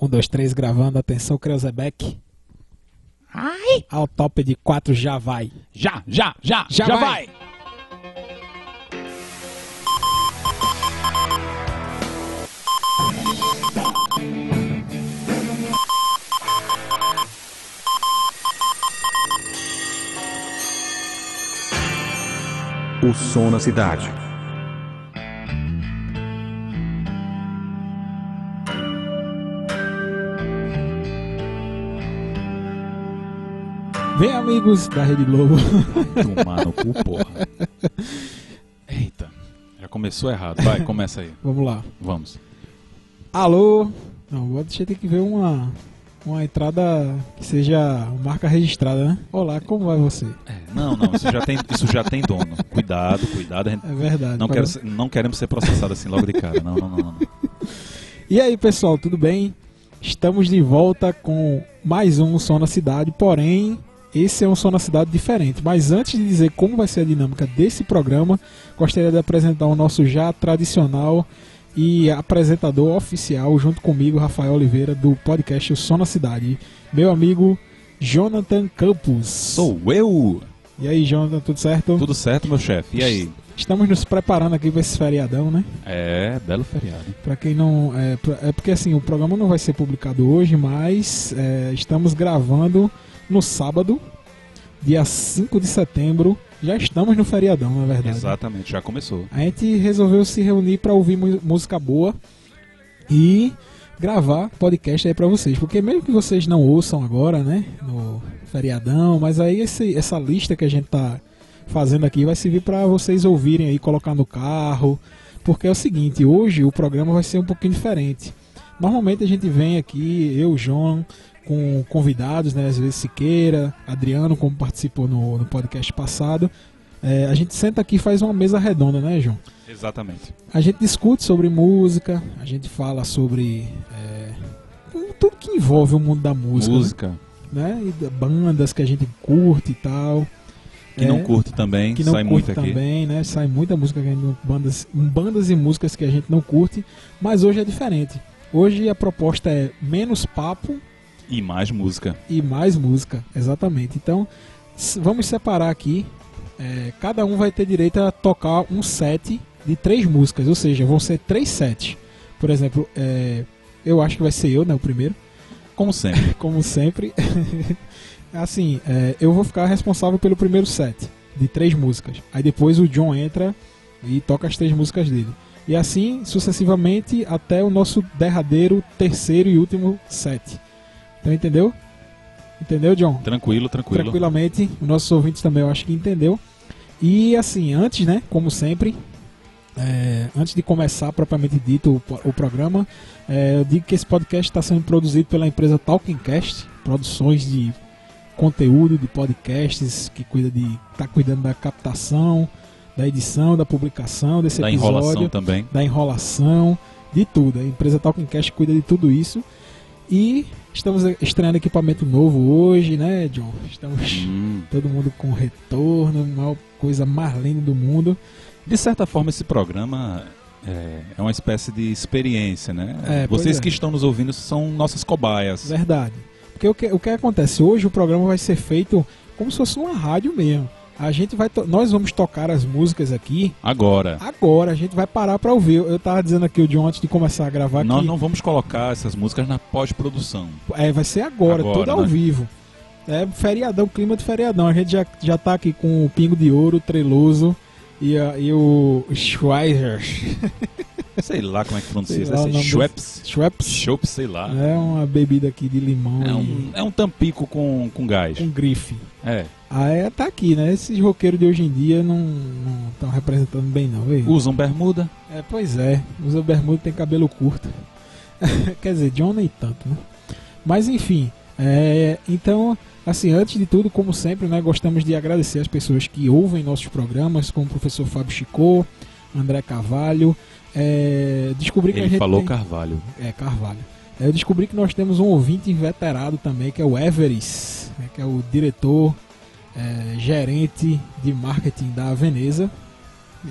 Um, dois, três, gravando. Atenção, Creuzebeck. Ai! Ao top de quatro já vai. Já, já, já, Já já, vai. vai. O som na cidade. Vem, amigos da Rede Globo. Tomar no cu, porra. Eita, já começou errado. Vai, começa aí. Vamos lá. Vamos. Alô? Não, deixa eu ter que ver uma, uma entrada que seja marca registrada, né? Olá, como vai você? É, não, não, isso já tem, isso já tem dono. Cuidado, cuidado. a gente É verdade. não, quero ser- não queremos ser processados assim logo de cara. Não, não, não. não. E aí, pessoal, tudo bem? Estamos de volta com mais um Som na Cidade, porém, esse é um Som na Cidade diferente. Mas antes de dizer como vai ser a dinâmica desse programa, gostaria de apresentar o nosso já tradicional e apresentador oficial, junto comigo, Rafael Oliveira, do podcast O Som na Cidade. Meu amigo Jonathan Campos. Sou eu! E aí, Jonathan, tudo certo? Tudo certo, meu chefe? E aí? Estamos nos preparando aqui para esse feriadão, né? É, belo feriado. Pra quem não. É, é porque assim, o programa não vai ser publicado hoje, mas é, estamos gravando no sábado, dia 5 de setembro. Já estamos no feriadão, na verdade. Exatamente, já começou. A gente resolveu se reunir pra ouvir música boa e gravar podcast aí pra vocês. Porque mesmo que vocês não ouçam agora, né? No feriadão, mas aí esse- essa lista que a gente tá fazendo aqui vai servir pra vocês ouvirem aí, colocar no carro. Porque é o seguinte, hoje o programa vai ser um pouquinho diferente. Normalmente a gente vem aqui, eu, João, com convidados, né? Às vezes Siqueira, Adriano, como participou no, no podcast passado. É, a gente senta aqui e faz uma mesa redonda, né, João? Exatamente. A gente discute sobre música, a gente fala sobre é, tudo que envolve o mundo da música, Música. né? E da- bandas que a gente curte e tal. Que É, não curte também, que não sai curte muito aqui. também, né? Sai muita música gente bandas, bandas e músicas que a gente não curte, mas hoje é diferente. Hoje a proposta é menos papo E mais música. e mais música, exatamente. Então, vamos separar aqui. É, cada um vai ter direito a tocar um set de três músicas, ou seja, vão ser três sets. Por exemplo, é, eu acho que vai ser eu, né, o primeiro, Como sempre. como sempre. assim, é, eu vou ficar responsável pelo primeiro set de três músicas. Aí depois o John entra e toca as três músicas dele. E assim sucessivamente até o nosso derradeiro terceiro e último set. Então entendeu? Entendeu, John? Tranquilo, tranquilo. tranquilamente. Os nossos ouvintes também eu acho que entendeu. E assim, antes, né, como sempre, é, antes de começar propriamente dito o, o programa, é, eu digo que esse podcast está sendo produzido pela empresa Talkingcast, produções de conteúdo de podcasts que cuida de tá cuidando da captação, da edição, da publicação desse Da episódio enrolação também. da enrolação, de tudo. A empresa Talkingcast cuida de tudo isso. E estamos estreando equipamento novo hoje, né, John? Estamos Hum. todo mundo com retorno, uma coisa mais linda do mundo. De certa forma, esse programa é, é uma espécie de experiência, né? É, Vocês é. que estão nos ouvindo são nossas cobaias. Verdade. Porque o que, o que acontece? Hoje o programa vai ser feito como se fosse uma rádio mesmo. A gente vai nós vamos tocar as músicas aqui Agora, agora, a gente vai parar pra ouvir. Eu tava dizendo aqui o John antes de começar a gravar nós que não vamos colocar essas músicas na pós-produção. É, vai ser agora, Agora, tudo ao né? vivo. É feriadão, clima de feriadão. A gente já, já tá aqui com o Pingo de Ouro, o Treloso e, a- e o Schweizer. Sei lá como é que pronuncia isso. nome Schweppes. Schweppes Chopp, sei lá. é uma bebida aqui de limão É e um, é um tampico com, com gás. com grife. É. Ah, é, tá aqui, né? Esses roqueiros de hoje em dia não estão representando bem, não. Vê? Usam bermuda. É, pois é. Usa bermuda e tem cabelo curto. Quer dizer, John nem tanto, né? Mas enfim, é, então, assim, antes de tudo, como sempre, né, gostamos de agradecer as pessoas que ouvem nossos programas, como o professor Fábio Chicô, André Carvalho. É, descobri que a Ele gente falou tem... Carvalho. É, Carvalho. É, Eu descobri que nós temos um ouvinte inveterado também, que é o Everest, né, que é o diretor, é, gerente de marketing da Veneza.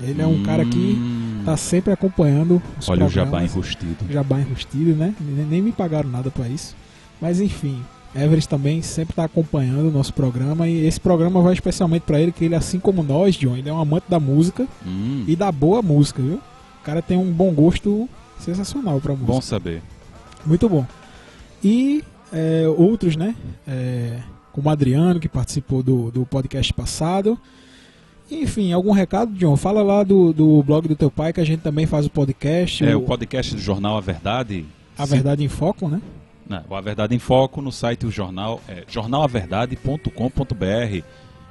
Ele é um cara que Hum. tá sempre acompanhando os Olha o jabá enrustido. Jabá enrustido, né? Nem, me pagaram nada pra isso. Mas enfim, Everest também sempre tá acompanhando o nosso programa e esse programa vai especialmente pra ele, que ele, assim como nós, John, ele é um amante da música Hum, e da boa música, viu? O cara tem um bom gosto sensacional pra música. bom saber. Muito bom. E é, outros, né? É, como o Adriano, que participou do, do podcast passado. Enfim, algum recado, John? Fala lá do, do blog do teu pai, que a gente também faz o podcast. É o podcast do jornal A Verdade. A Se- Verdade em Foco, né? Não, o A Verdade em Foco no site do jornal é jornalaverdade.com.br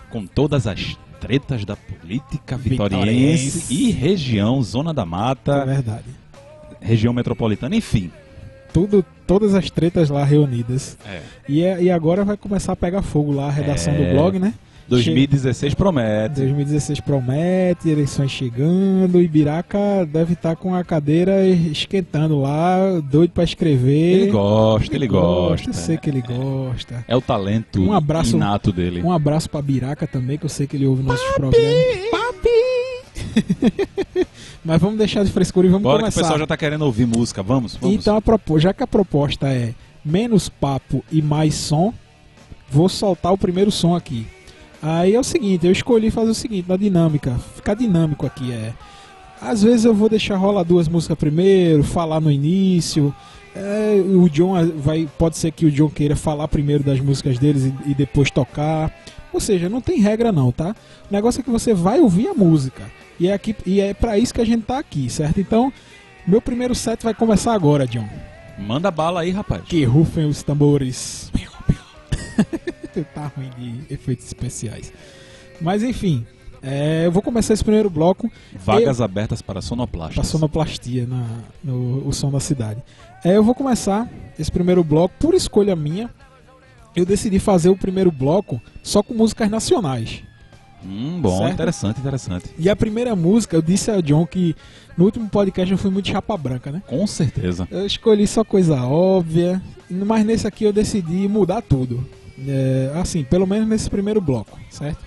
com todas as tretas da política vitoriense Vitoriense. e região, Zona da É Mata, verdade. região metropolitana, enfim. Tudo, todas as tretas lá reunidas. É. E, é- e agora vai começar a pegar fogo lá a redação É. do blog, né? 2016 promete. 2016 promete, eleições chegando, Ibiraca deve estar com a cadeira esquentando lá, doido pra escrever. Ele gosta, ele gosta. Eu sei que ele gosta. É o talento Um abraço- inato dele. Um abraço pra Biraca também, que eu sei que ele ouve nossos programas. Papi! Mas vamos deixar de frescura e vamos Bora que o começar. pessoal já tá querendo ouvir música. Vamos, vamos. Então, já que a proposta é menos papo e mais som, vou soltar o primeiro som aqui. Aí é o seguinte, eu escolhi fazer o seguinte, na dinâmica, ficar dinâmico aqui é. Às vezes eu vou deixar rolar duas músicas primeiro, falar no início. é, o John vai, pode ser que o John queira falar primeiro das músicas deles e, e depois tocar. Ou seja, não tem regra não, tá? O negócio é que você vai ouvir a música. E é aqui e é para isso que a gente tá aqui, certo? Então, meu primeiro set vai começar agora, John. Manda bala aí, rapaz. Que rufem os tambores. tá ruim de efeitos especiais. Mas enfim, é, eu vou começar esse primeiro bloco Vagas abertas para sonoplastas. para sonoplastia na, no o som da cidade. É, eu vou começar esse primeiro bloco por escolha minha. Eu decidi fazer o primeiro bloco só com músicas nacionais. Hum, bom, Certo? interessante, interessante. E a primeira música, eu disse a John que no último podcast eu fui muito chapa branca, né? Com certeza. Eu escolhi só coisa óbvia, mas nesse aqui eu decidi mudar tudo. É, assim, pelo menos nesse primeiro bloco, certo?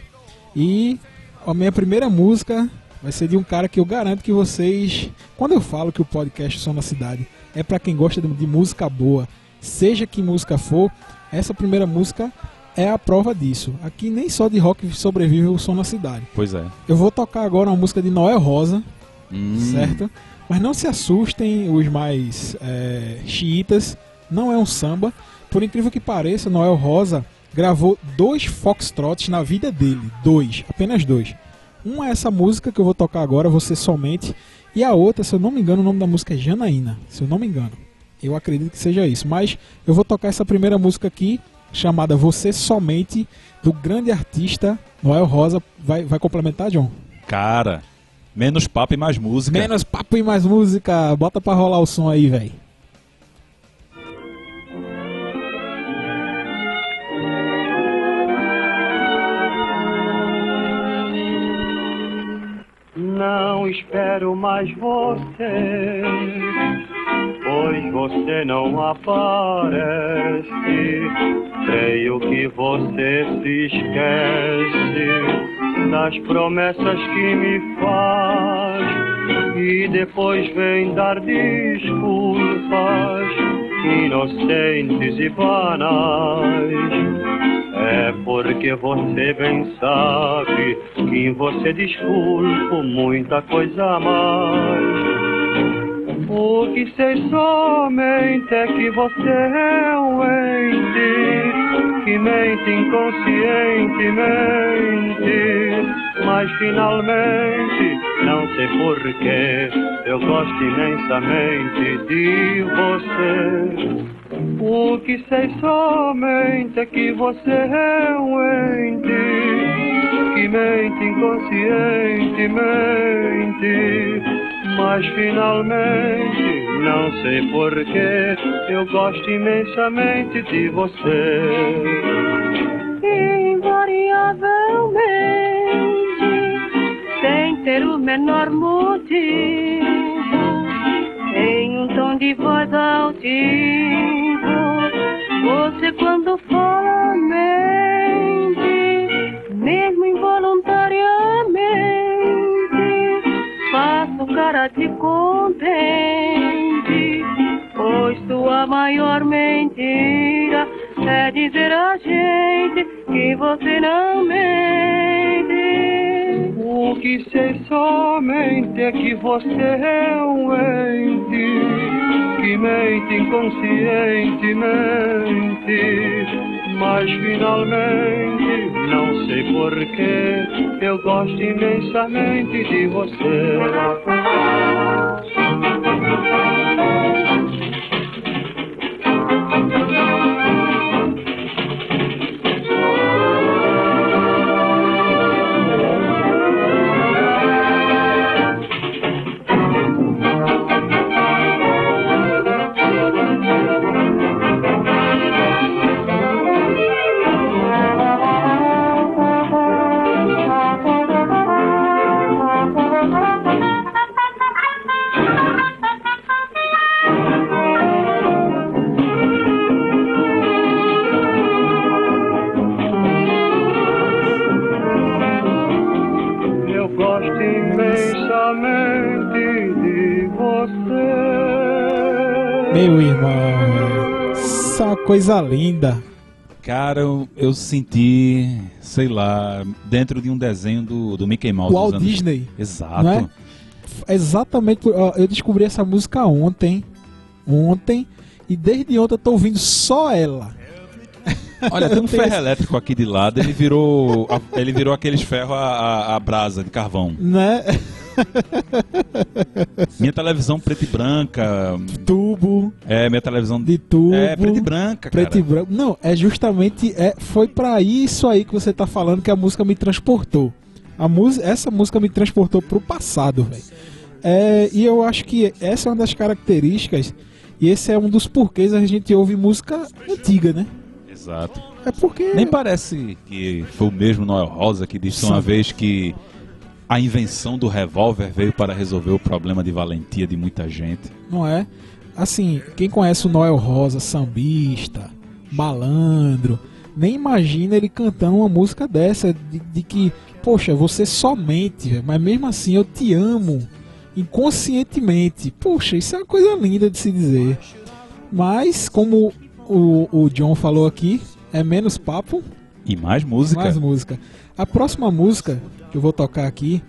E a minha primeira música vai ser de um cara que eu garanto que vocês, quando eu falo que o podcast Som da Cidade é pra quem gosta de, de música boa, seja que música for, essa primeira música é a prova disso. Aqui nem só de rock sobrevive o Som da Cidade. Pois é. Eu vou tocar agora uma música de Noel Rosa, Hum, certo? Mas não se assustem os mais é, xiitas, não é um samba. Por incrível que pareça, Noel Rosa gravou dois foxtrots na vida dele, dois, apenas dois. Um é essa música que eu vou tocar agora, Você Somente, e a outra, se eu não me engano, o nome da música é Janaína, se eu não me engano. Eu acredito que seja isso, mas eu vou tocar essa primeira música aqui, chamada Você Somente, do grande artista Noel Rosa. Vai, vai complementar, John? Cara, menos papo e mais música. Menos papo e mais música. Bota pra rolar o som aí, velho. Não espero mais você, pois você não aparece. Creio que você se esquece das promessas que me faz e depois vem dar desculpas inocentes e banais. É porque você bem sabe que em você desculpo muita coisa a mais. O que sei somente é que você é um ente que mente inconscientemente, mas finalmente não sei porquê eu gosto imensamente de você. O que sei somente é que você é um ente que mente inconscientemente, mas finalmente não sei porquê eu gosto imensamente de você. invariavelmente, ter o menor motivo. em um tom de voz altivo. Você quando fala mente, mesmo involuntariamente, faço cara de contente. Pois sua maior mentira é dizer a gente que você não mente. O que sei somente é que você é um ente que mente inconscientemente. Mas finalmente, não sei porquê, eu gosto imensamente de você. Meu irmão, uma coisa linda. Cara, eu, eu senti, sei lá, dentro de um desenho do, do Mickey Mouse. Walt anos- Disney. Exato. É? Exatamente, eu descobri essa música ontem, ontem, e desde ontem eu tô ouvindo só ela. Olha, tem um ferro elétrico aqui de lado, ele virou, ele virou aqueles ferros a, a, a brasa de carvão. Né? Minha televisão preta e branca, Tubo, é, minha televisão de tubo. é preta e branca, cara. Preto e branco. Não, é justamente é, foi pra isso aí que você tá falando que a música me transportou. A música, essa música me transportou pro passado, velho. É, e eu acho que essa é uma das características e esse é um dos porquês a gente ouve música antiga, né? Exato. É porque Nem parece que foi o mesmo Noel Rosa que disse uma Sim. vez que a invenção do revólver veio para resolver o problema de valentia de muita gente. não é. Assim, quem conhece o Noel Rosa, sambista, malandro, nem imagina ele cantando uma música dessa de, de que, poxa, você somente, mas mesmo assim eu te amo inconscientemente. Poxa, isso é uma coisa linda de se dizer. Mas como o, o John falou aqui, é menos papo, E mais música. mais música. A próxima música que eu vou tocar aqui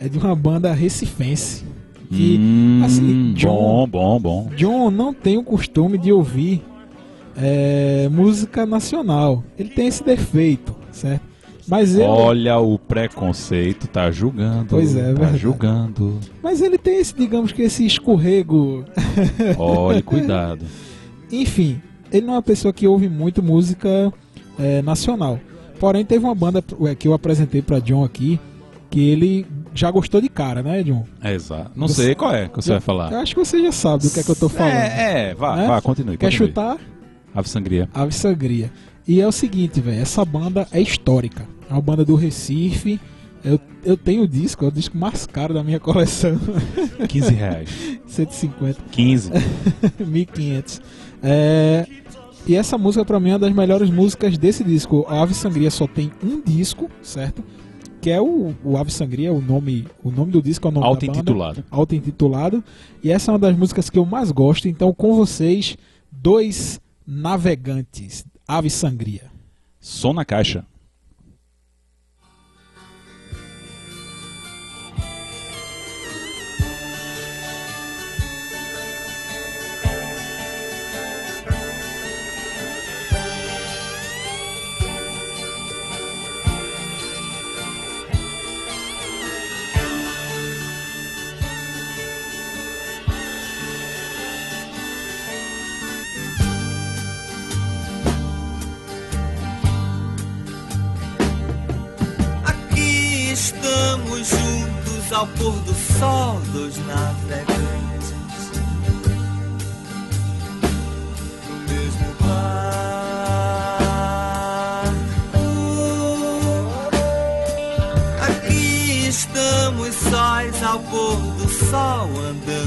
é de uma banda recifense. Que, Hum, assim, John, bom, bom, bom. John não tem o costume de ouvir é, música nacional. Ele tem esse defeito, certo? Mas ele, Olha o preconceito, tá julgando. Pois é, é tá verdade. julgando. mas ele tem esse, digamos que esse escorrego. Olha, cuidado. Enfim, ele não é uma pessoa que ouve muito música é, nacional. Porém, teve uma banda é, que eu apresentei pra John aqui que ele já gostou de cara, né, John? É, exato. Não Você- sei qual é que você vai falar. Eu acho que você já sabe do que é que eu tô falando. É, é, vá, Né? vá, continue. Quer continue. chutar? Ave Sangria. Ave Sangria. E é o seguinte, velho, essa banda é histórica. É uma banda do Recife. Eu, eu tenho o disco, é o disco mais caro da minha coleção. 15 reais. 150, 15. 1500. É, e essa música pra mim é uma das melhores músicas desse disco. A Ave Sangria só tem um disco, certo? Que é o, o Ave Sangria, o nome, o nome do disco é o nome da banda. Auto-intitulado. Auto-intitulado. E essa é uma das músicas que eu mais gosto. Então, com vocês, dois navegantes. Ave Sangria. Som na caixa. Dos navegantes. No mesmo barco. Aqui estamos sós ao pôr do sol, andando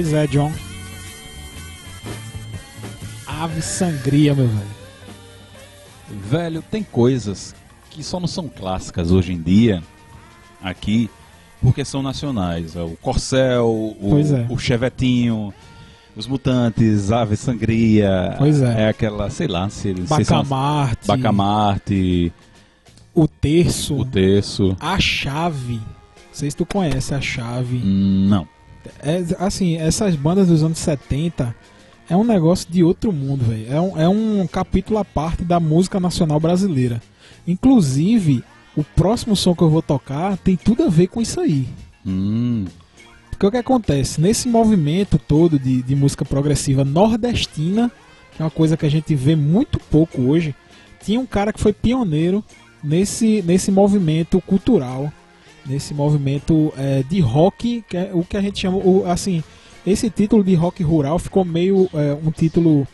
Pois é, John. Ave Sangria, meu velho. Velho, tem coisas que só não são clássicas hoje em dia aqui porque são nacionais. É O Corcel, o, é. o Chevetinho, os Mutantes, Ave Sangria. Pois é. É aquela, sei lá, se, são as- Bacamarte, Bacamarte, o Terço, o Terço. a Chave. Não sei se tu conhece a Chave. Hum, Não. É, assim, essas bandas dos anos 70 é um negócio de outro mundo, velho. É um, é um capítulo à parte da música nacional brasileira. Inclusive, o próximo som que eu vou tocar tem tudo a ver com isso aí. Hum, Porque o que acontece? Nesse movimento todo de, de música progressiva nordestina, que é uma coisa que a gente vê muito pouco hoje, tinha um cara que foi pioneiro nesse, nesse movimento cultural, nesse movimento eh, de rock, que é o que a gente chama, o, assim, esse título de rock rural ficou meio eh, um título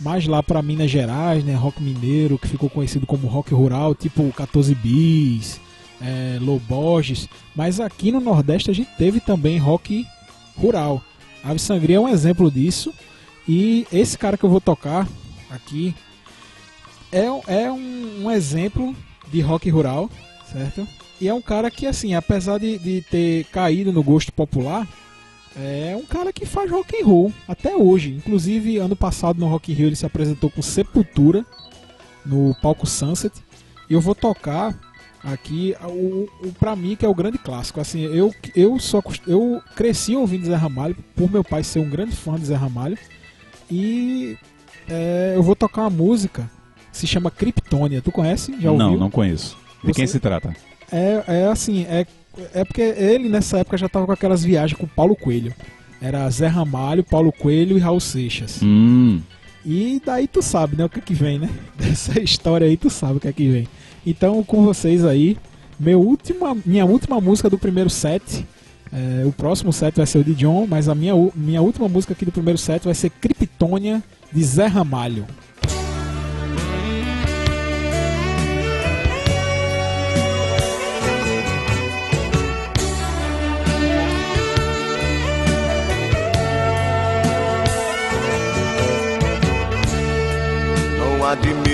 mais lá para Minas Gerais, né, rock mineiro, que ficou conhecido como rock rural, tipo 14 bis, é, Loborges, mas aqui no Nordeste a gente teve também rock rural. Ave Sangria é um exemplo disso. E esse cara que eu vou tocar aqui é, é um, um exemplo de rock rural, certo? E é um cara que, assim, apesar de, de ter caído no gosto popular, é um cara que faz rock and roll até hoje. Inclusive, ano passado no Rock in Rio ele se apresentou com Sepultura no palco Sunset. E eu vou tocar aqui o, o para mim que é o grande clássico. Assim, eu eu só eu cresci ouvindo Zé Ramalho por meu pai ser um grande fã de Zé Ramalho e é, eu vou tocar uma música que se chama Kryptonia. Tu conhece? Já ouviu? não, não conheço. De Você- quem se trata? É, é assim, é, é porque ele nessa época já tava com aquelas viagens com Paulo Coelho. Era Zé Ramalho, Paulo Coelho e Raul Seixas. Hum, E daí tu sabe, né, o que é que vem, né? Dessa história aí tu sabe o que é que vem. Então, com vocês aí, meu última, minha última música do primeiro set. é, o próximo set vai ser o de John, mas a minha, minha última música aqui do primeiro set vai ser Kryptonia de Zé Ramalho.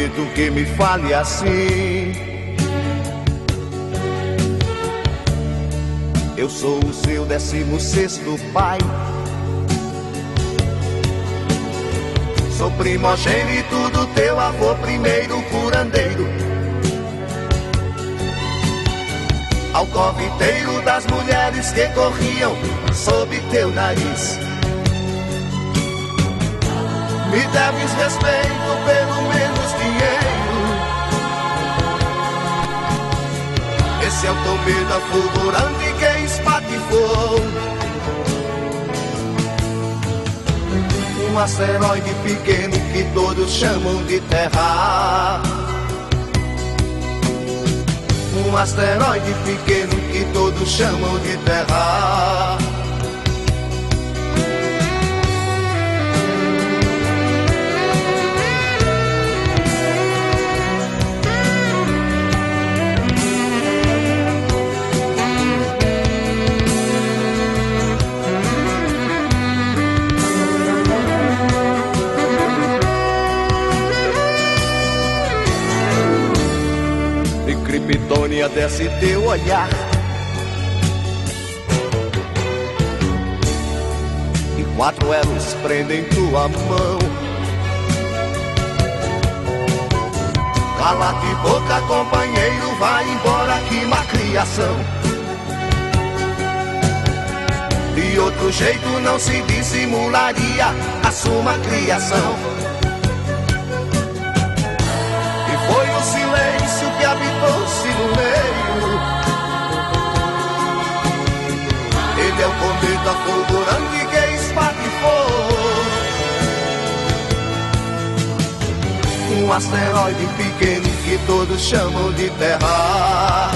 Admito que me fale assim. Eu sou o seu décimo sexto pai. Sou primogênito do teu avô, primeiro curandeiro. Alcoviteiro das mulheres que corriam sob teu nariz. Me deves respeito, pelo menos dinheiro. Esse é o Tomeda fulgurante que espatifou. Um asteroide pequeno que todos chamam de Terra. Um asteroide pequeno que todos chamam de Terra. De Criptônia desce teu olhar. E quatro elos prendem tua mão. Cala-te boca, companheiro, vai embora que má criação. De outro jeito não se dissimularia a sua criação. E foi o silêncio que habitou-se no meio. Ele é o cometa fulgurante que espatifou. Um asteroide pequeno que todos chamam de Terra.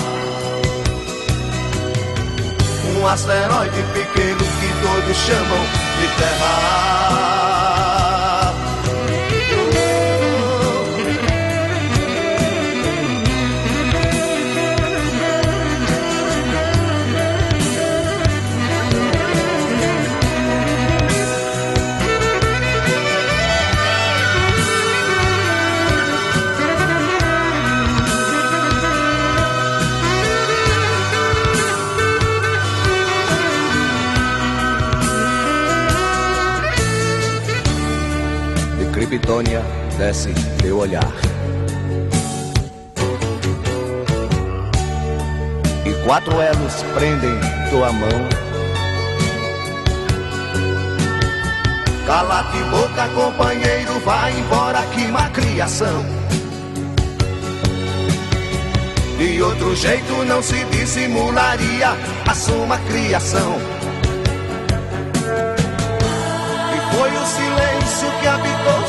Um asteroide pequeno que todos chamam de Terra. De Criptônia desce teu olhar. E quatro elos prendem tua mão. Cala-te boca, companheiro, vai embora que má criação. De outro jeito não se dissimularia a sua criação. E foi o silêncio que habitou-se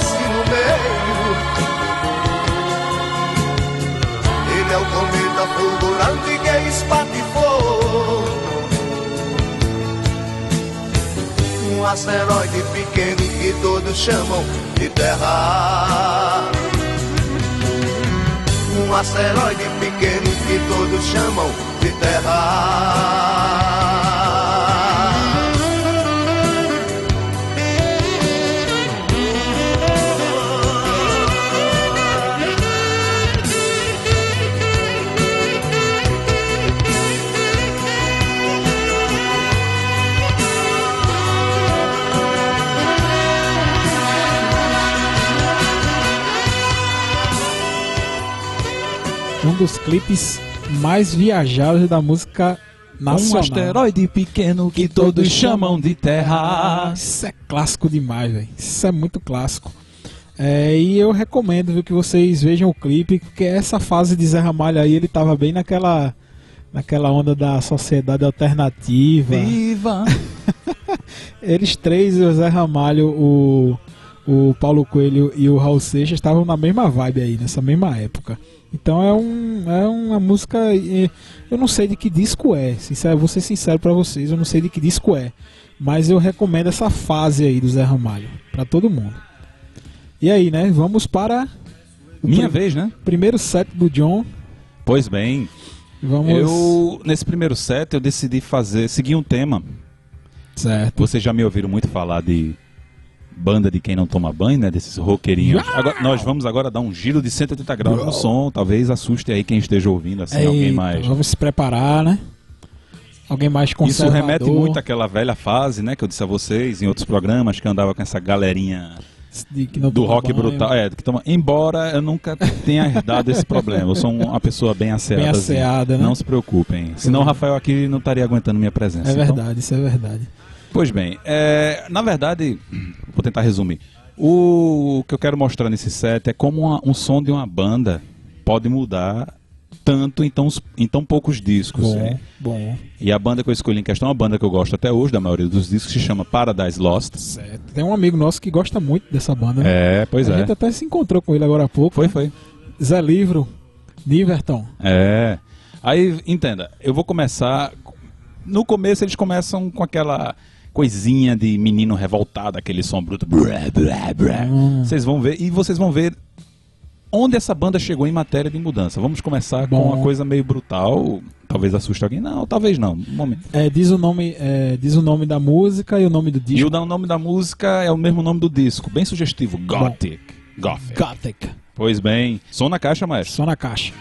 Ele é o cometa fulgurante que espatifou. Um asteroide pequeno que todos chamam de Terra. Um asteroide pequeno que todos chamam de Terra. Dos clipes mais viajados da música nacional. Um asteroide pequeno que todos chamam de Terra. Isso é clássico demais, velho. Isso é muito clássico. É, e eu recomendo viu, que vocês vejam o clipe, porque essa fase de Zé Ramalho aí, ele tava bem naquela naquela onda da sociedade alternativa. Viva! Eles três, o Zé Ramalho, o, o Paulo Coelho e o Raul Seixas estavam na mesma vibe aí, nessa mesma época. Então é, um, é uma música. Eu não sei de que disco é, sincero, vou ser sincero pra vocês, eu não sei de que disco é. Mas eu recomendo essa fase aí do Zé Ramalho, pra todo mundo. E aí, né? Vamos para Minha vez, né? primeiro set do John. Pois bem, Vamos. eu nesse primeiro set eu decidi fazer, seguir um tema. Certo. Vocês já me ouviram muito falar de banda de quem não toma banho, né? Desses roqueirinhos. Agora, nós vamos agora dar um giro de 180 graus no som. Talvez assuste aí quem esteja ouvindo, assim, alguém mais. Vamos se preparar, né? Alguém mais Isso conservador. remete muito àquela velha fase, né? Que eu disse a vocês em outros programas que eu andava com essa galerinha do rock banho. brutal. É, que toma, embora eu nunca tenha herdado esse problema. Eu sou uma pessoa bem asseada. Bem asseada, né? Não se preocupem. Senão o Rafael aqui não estaria aguentando minha presença. É Então, verdade, isso é verdade. Pois bem, é, na verdade, vou tentar resumir. O que eu quero mostrar nesse set é como uma- um som de uma banda pode mudar tanto em tão, em tão poucos discos. Bom, né? bom. E a banda que eu escolhi em questão é uma banda que eu gosto até hoje, da maioria dos discos, se chama Paradise Lost. Certo. Tem um amigo nosso que gosta muito dessa banda. né? É, pois a é. gente até se encontrou com ele agora há pouco. Foi, foi. Zé Livro, Niverton. É. Aí, entenda, eu vou começar. No começo eles começam com aquela coisinha de menino revoltado, aquele som bruto. Hum. Vocês vão ver, e vocês vão ver onde essa banda chegou em matéria de mudança. Vamos começar com Bom. uma coisa meio brutal. Talvez assuste alguém. Não, talvez não. Um momento. É, diz, o nome, é, diz o nome da música e o nome do E disco. da- o nome da música é o mesmo nome do disco, bem sugestivo. Gothic. Gothic. Gothic. Pois bem, som na caixa, maestro. Só na caixa.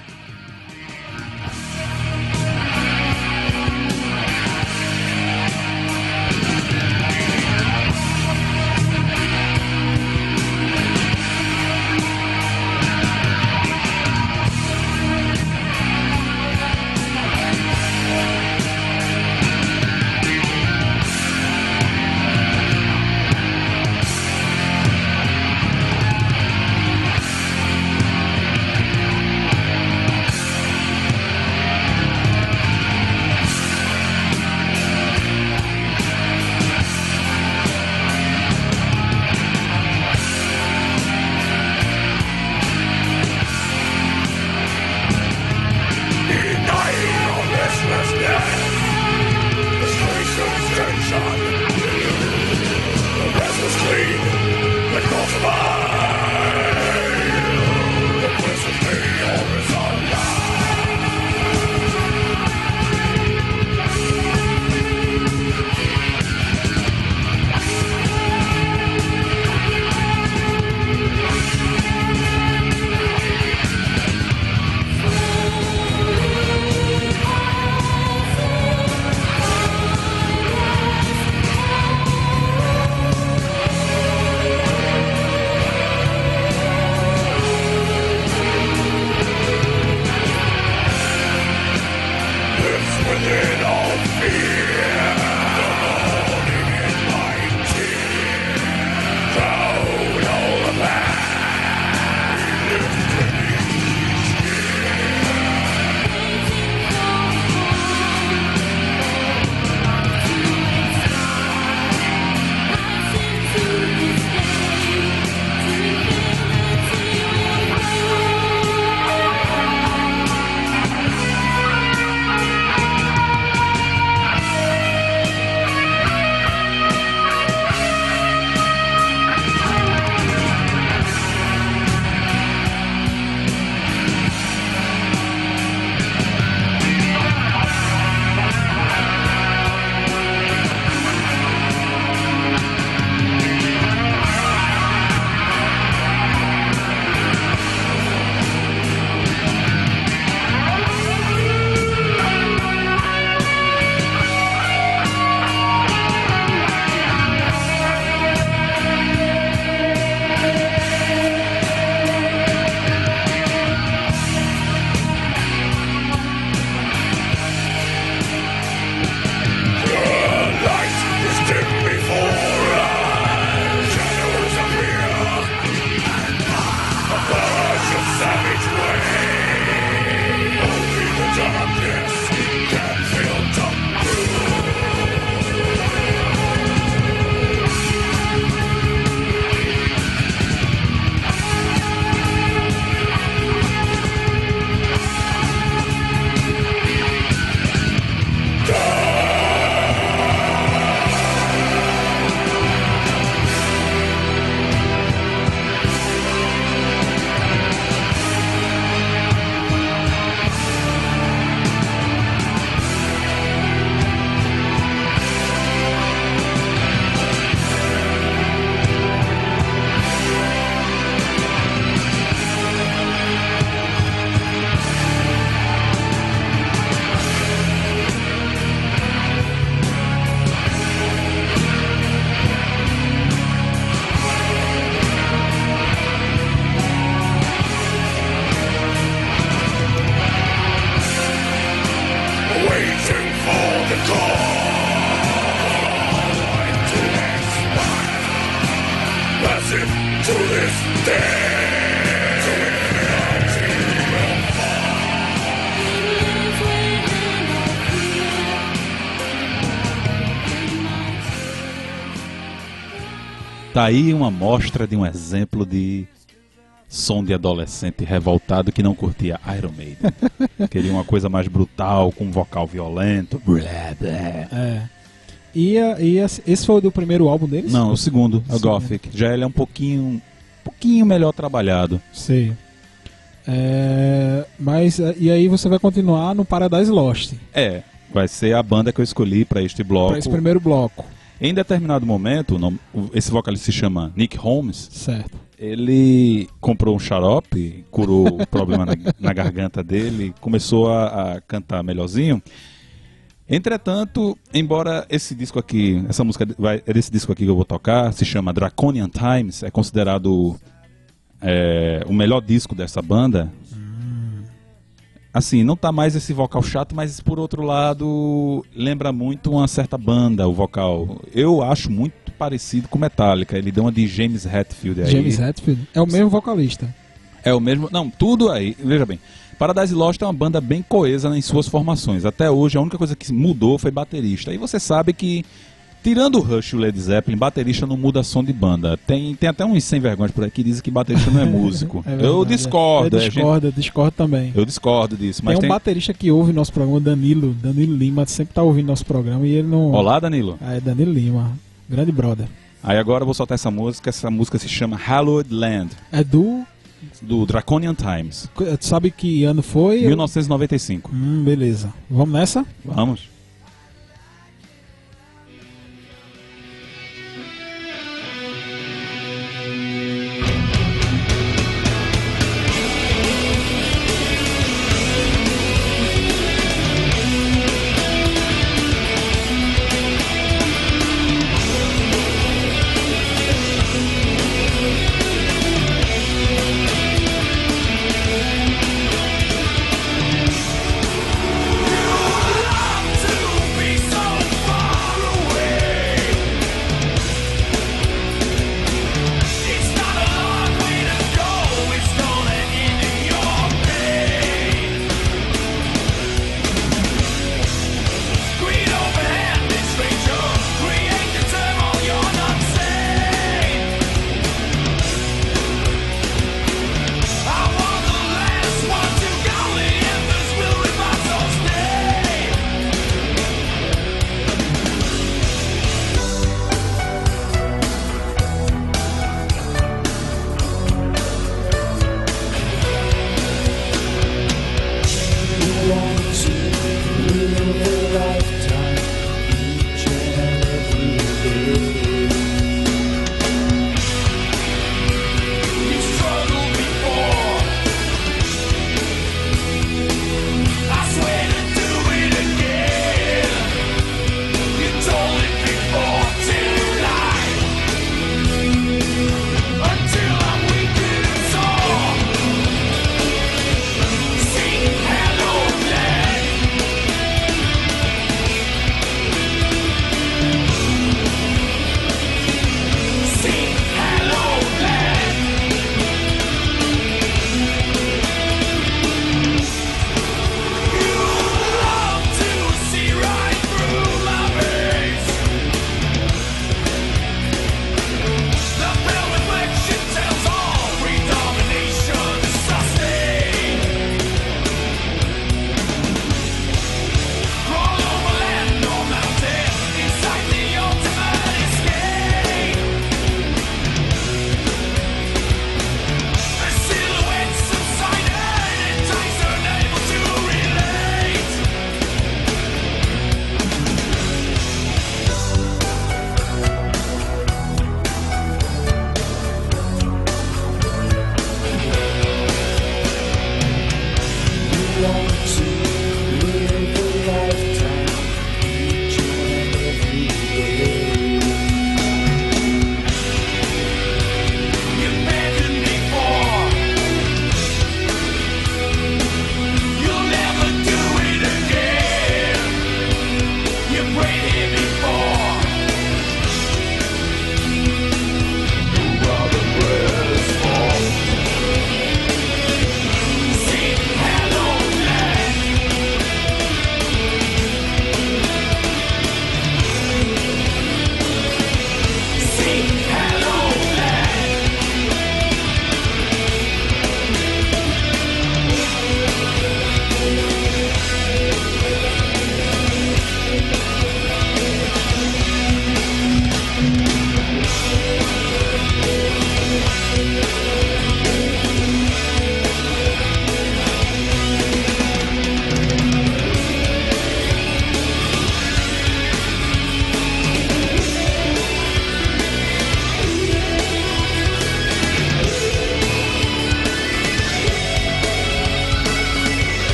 Tá aí uma mostra de um exemplo de som de adolescente revoltado que não curtia Iron Maiden. Queria uma coisa mais brutal, com um vocal violento. Blé, blé. É. E, a- e esse foi o do primeiro álbum deles? Não, o segundo, o. Gothic. Já ele é um pouquinho, um pouquinho melhor trabalhado. Sei. É, mas eh, e aí você vai continuar no Paradise Lost É, vai ser a banda que eu escolhi para este bloco. para esse primeiro bloco, Em determinado momento, nome- esse vocalista se chama Nick Holmes. certo? Ele comprou um xarope, curou o problema na, na garganta dele, começou a, a cantar melhorzinho. Entretanto, embora esse disco aqui, essa música vai, é desse disco aqui que eu vou tocar, se chama Draconian Times, é considerado é, o melhor disco dessa banda. Assim, não tá mais esse vocal chato, mas por outro lado, lembra muito uma certa banda, o vocal. Eu acho muito parecido com Metallica. Ele deu uma de James Hetfield aí. James Hetfield é o mesmo vocalista. É o mesmo. Não, tudo aí. Veja bem. Paradise Lost é uma banda bem coesa em suas formações. Até hoje a única coisa que mudou foi baterista. E você sabe que, tirando o Rush e o Led Zeppelin, baterista não muda som de banda. Tem, tem até uns sem vergonhas por aí que dizem que baterista não é músico. É verdade, eu é. discordo. Eu é, gente- discordo, eu discordo também. eu discordo disso. Mas tem um tem. baterista que ouve nosso programa, Danilo, Danilo Lima, sempre tá ouvindo nosso programa e ele não. Olá, Danilo. Ah, é Danilo Lima, grande brother. Aí agora eu vou soltar essa música. Essa música se chama Hallowed Land, É do. do Draconian Times, Tu sabe que ano foi? 1995. Hum, beleza. Vamos nessa? Vamos.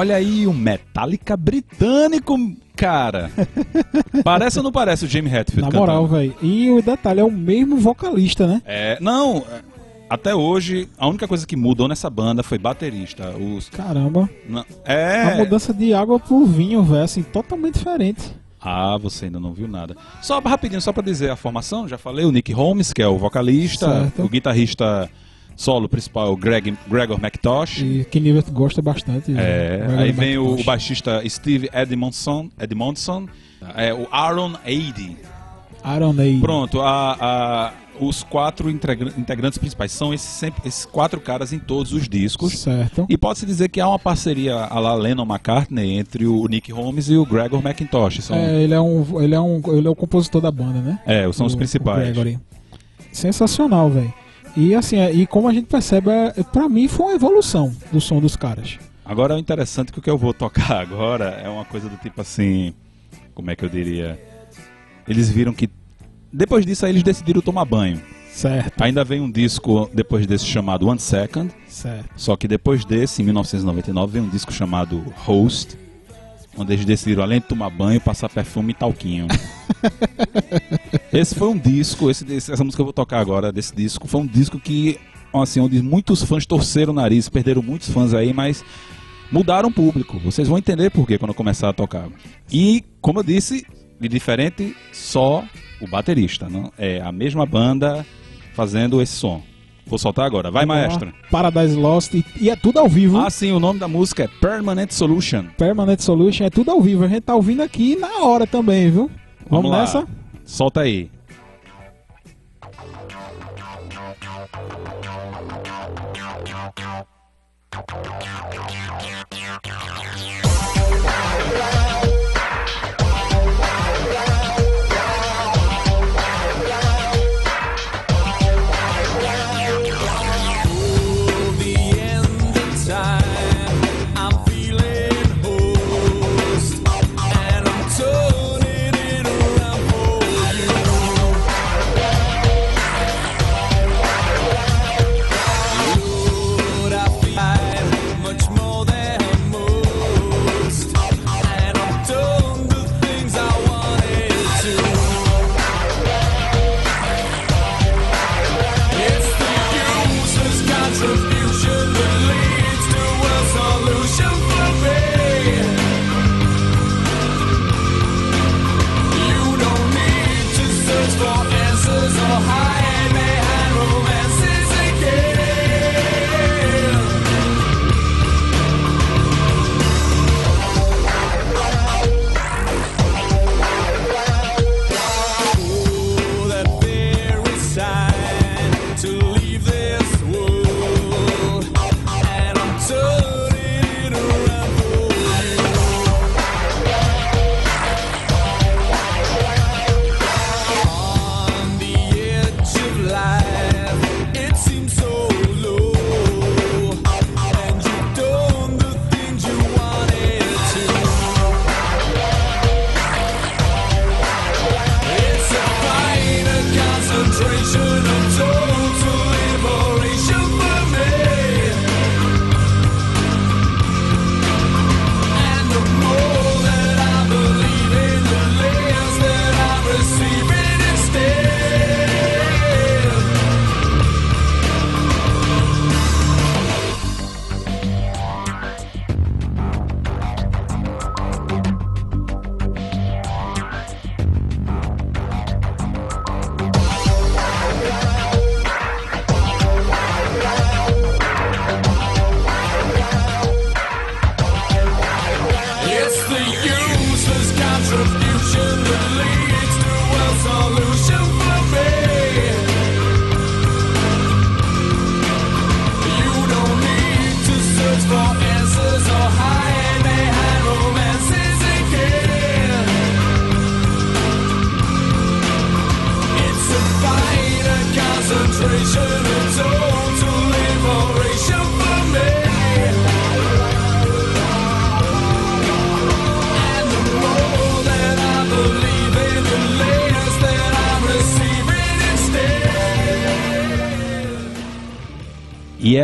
Olha aí, o Metallica britânico, cara. parece ou não parece o Jamie Hetfield Na moral, velho. E o detalhe é o mesmo vocalista, né? É, não, até hoje, a única coisa que mudou nessa banda foi baterista. Os, Caramba. não- A é. mudança de água pro vinho, velho, assim, totalmente diferente. Ah, você ainda não viu nada. Só rapidinho, só pra dizer a formação, já falei, o Nick Holmes, que é o vocalista, Certo. o guitarrista solo principal é o Greg, Gregor McTosh. E que nível gosta bastante. É, Gregor aí vem o, McIntosh. o baixista Steve Edmondson, Edmondson é, o Aaron Aidy. Aaron Ney. Pronto, a, a- os quatro integra- integrantes principais são esses, sempre, esses quatro caras em todos os discos. Certo. E pode-se dizer que há uma parceria a la Lennon McCartney entre o Nick Holmes e o Gregor McIntosh. São, É, ele é um, ele é um, ele é o compositor da banda, né? é, são os O- principais. o Gregory. Sensacional, velho. E assim, é- e como a gente percebe, é, pra mim foi uma evolução do som dos caras. Agora, o interessante é que o que eu vou tocar agora é uma coisa do tipo assim. Como é que eu diria? Eles viram que. Depois disso, aí eles decidiram tomar banho. Certo, Ainda vem um disco depois desse chamado One Second. certo. Só que depois desse, em 1999, vem um disco chamado Host. Onde eles decidiram, além de tomar banho, passar perfume e talquinho. esse foi um disco, esse, essa música que eu vou tocar agora, desse disco, foi um disco que, assim, onde muitos fãs torceram o nariz, perderam muitos fãs aí, mas mudaram o público. Vocês vão entender por quê quando eu começar a tocar. E, como eu disse, de diferente, só o baterista. Não? É a mesma banda fazendo esse som. Vou soltar agora. Vai, Vamos lá. maestro. Paradise Lost. E, é tudo ao vivo. Ah, sim, o nome da música é Permanent Solution. Permanent Solution é tudo ao vivo. A gente tá ouvindo aqui na hora também, viu? Vamos, lá. nessa? Solta aí. the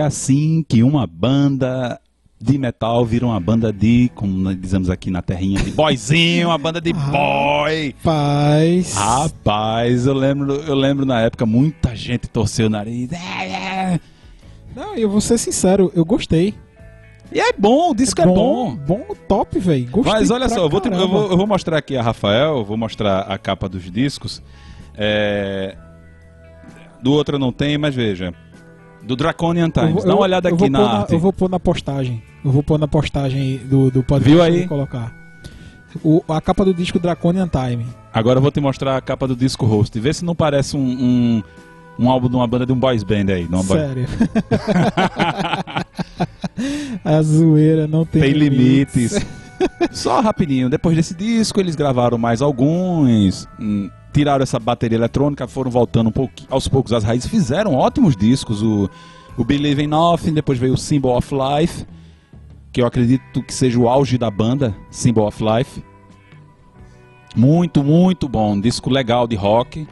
assim que uma banda de metal vira uma banda de, como nós dizemos aqui na terrinha, de boyzinho, uma banda de boy. Paz. Rapaz, eu lembro, eu lembro na época muita gente torceu o nariz. É, é. Não, eu vou ser sincero, eu gostei. E é bom, o disco é bom. Bom, top, velho. Gostei. Mas olha só, eu vou, eu, vou, eu vou mostrar aqui a Rafael, vou mostrar a capa dos discos. É, Do outro não tem, mas veja. Do Draconian Eu Times. vou- Dá uma eu- olhada eu aqui na pôr arte. Eu vou pôr na postagem. Eu vou pôr na postagem do, do podcast. Viu eu aí? Colocar. O, a capa do disco Draconian Time. Agora eu vou te mostrar a capa do disco host. Vê se não parece um, um, um álbum de uma banda de um boys band aí. Sério. a zoeira não tem, Tem limites. Só rapidinho, depois desse disco eles gravaram mais alguns, hum, tiraram essa bateria eletrônica, foram voltando um pouquinho, aos poucos às raízes, fizeram ótimos discos, o, o Believe in Nothing, depois veio o Symbol of Life, que eu acredito que seja o auge da banda, Symbol of Life. Muito, muito bom, um disco legal de rock.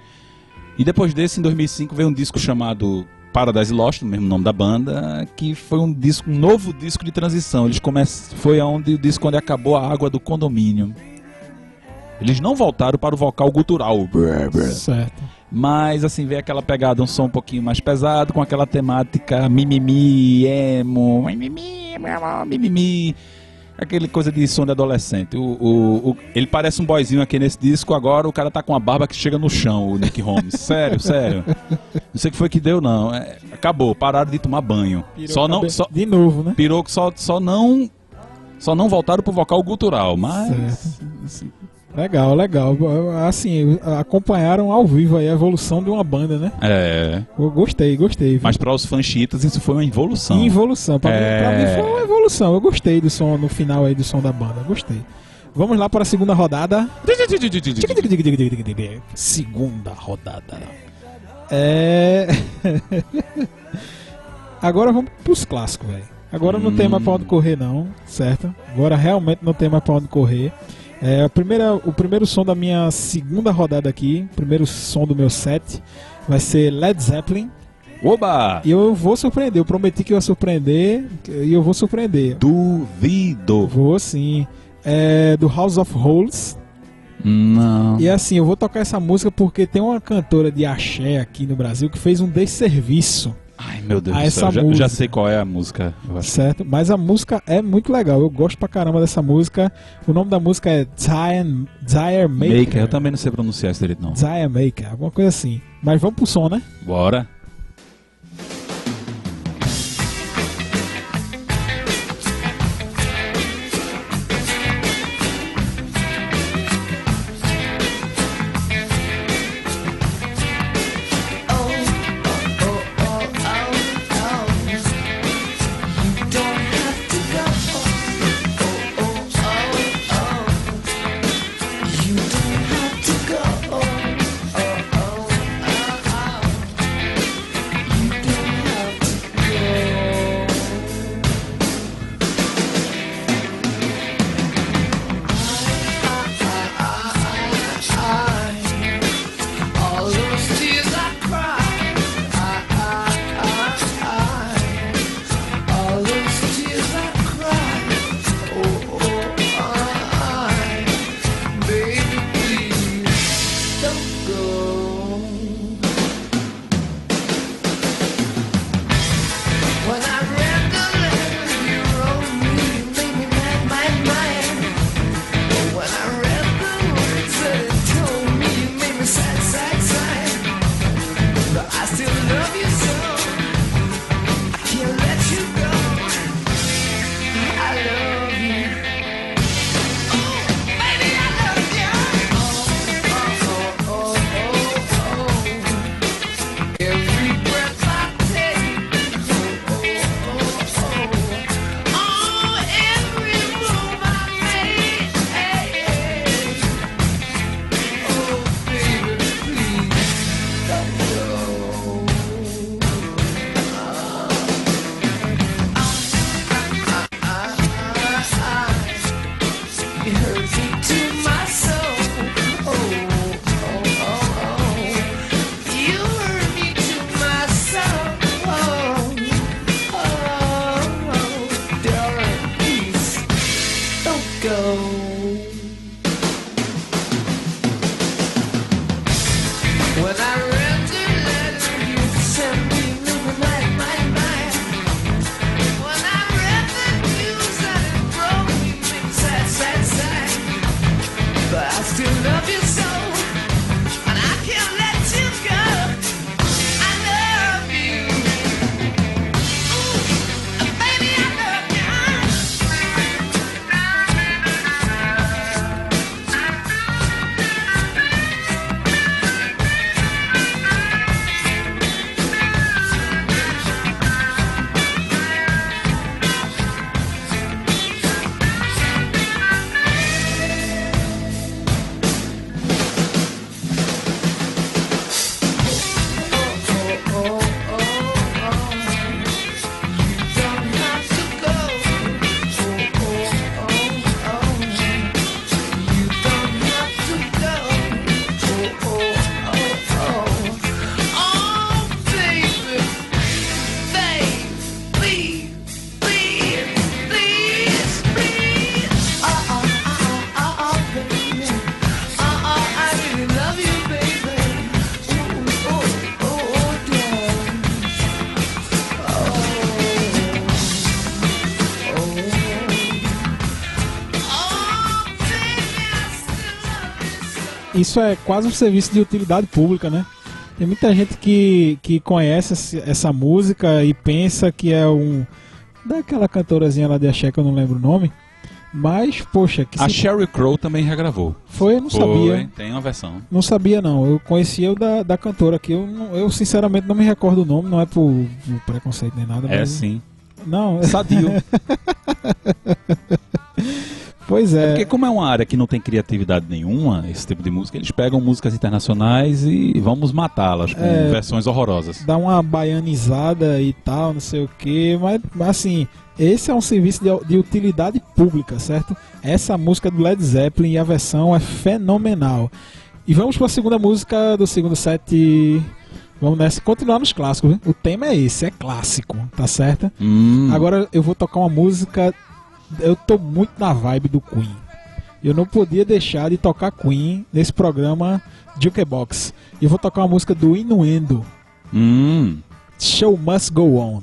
E depois desse, em 2005, veio um disco chamado Paradise Lost, o mesmo nome da banda, que foi um disco, um novo disco de transição. Eles come... Foi onde o disco onde acabou a água do condomínio. Eles não voltaram para o vocal gutural. Certo. Mas assim, veio aquela pegada, um som um pouquinho mais pesado, com aquela temática mimimi, emo, mimimi, mimimi. Aquele coisa de som de adolescente. O, o- o- ele parece um boyzinho aqui nesse disco, agora o cara tá com a barba que chega no chão, o Nick Holmes. sério, sério. Não sei o que foi que deu, não. É, acabou, pararam de tomar banho. só não. Só, De novo, né? pirou que só, só não. Só não voltaram pro vocal gutural, mas. Certo. assim, Legal, legal. Assim, acompanharam ao vivo aí a evolução de uma banda, né? é. Eu gostei, gostei. viu? Mas para os fãs chiitas isso foi uma involução. Em evolução. Pra, É. mim, mim foi uma evolução. Eu gostei do som no final aí do som da banda. Gostei. Vamos lá para a segunda rodada. Segunda rodada. É. Agora vamos pros clássicos, velho. Agora não tem mais pra onde correr, não, certo? Agora realmente não tem mais pra onde correr. É, a primeira, o primeiro som da minha segunda rodada aqui, o primeiro som do meu set, vai ser Led Zeppelin. Oba! E eu vou surpreender, eu prometi que eu ia surpreender e eu vou surpreender. Duvido. Vou sim. É do House of Holes. Não. E assim, eu vou tocar essa música porque tem uma cantora de axé aqui no Brasil que fez um desserviço, Ai, meu Deus Ah, do essa céu. Já, já sei qual é a música. certo? Mas a música é muito legal, eu gosto pra caramba dessa música. O nome da música é Dire Maker. Maker, eu também não sei pronunciar isso direito, não. Dire Maker, alguma coisa assim. Mas vamos pro som, né? Bora. Isso é quase um serviço de utilidade pública, né? Tem muita gente que, que conhece essa música e pensa que é um. Daquela cantorazinha lá de Axé que eu não lembro o nome. Mas, poxa, que A se- Sheryl Crow também regravou. foi, eu não Foi, sabia. tem uma versão. Não sabia não. Eu conhecia o da, da cantora aqui. Eu, eu sinceramente não me recordo o nome, não é por, por preconceito nem nada. É mas- sim. Não, Sadio. pois É é. porque como é uma área que não tem criatividade nenhuma, esse tipo de música, eles pegam músicas internacionais e vamos matá-las com É. versões horrorosas. dá uma baianizada e tal, não sei o que, mas mas, assim, esse é um serviço de, de utilidade pública, certo? Essa música do Led Zeppelin e a versão é fenomenal. E vamos para a segunda música do segundo set. Vamos nessa, continuar nos clássicos. né? O tema é esse, é clássico, tá certo? Hum. Agora eu vou tocar uma música. Eu tô muito na vibe do Queen. Eu não podia deixar de tocar Queen nesse programa Jukebox. E eu vou tocar uma música do Inuendo. Hum. Show Must Go On.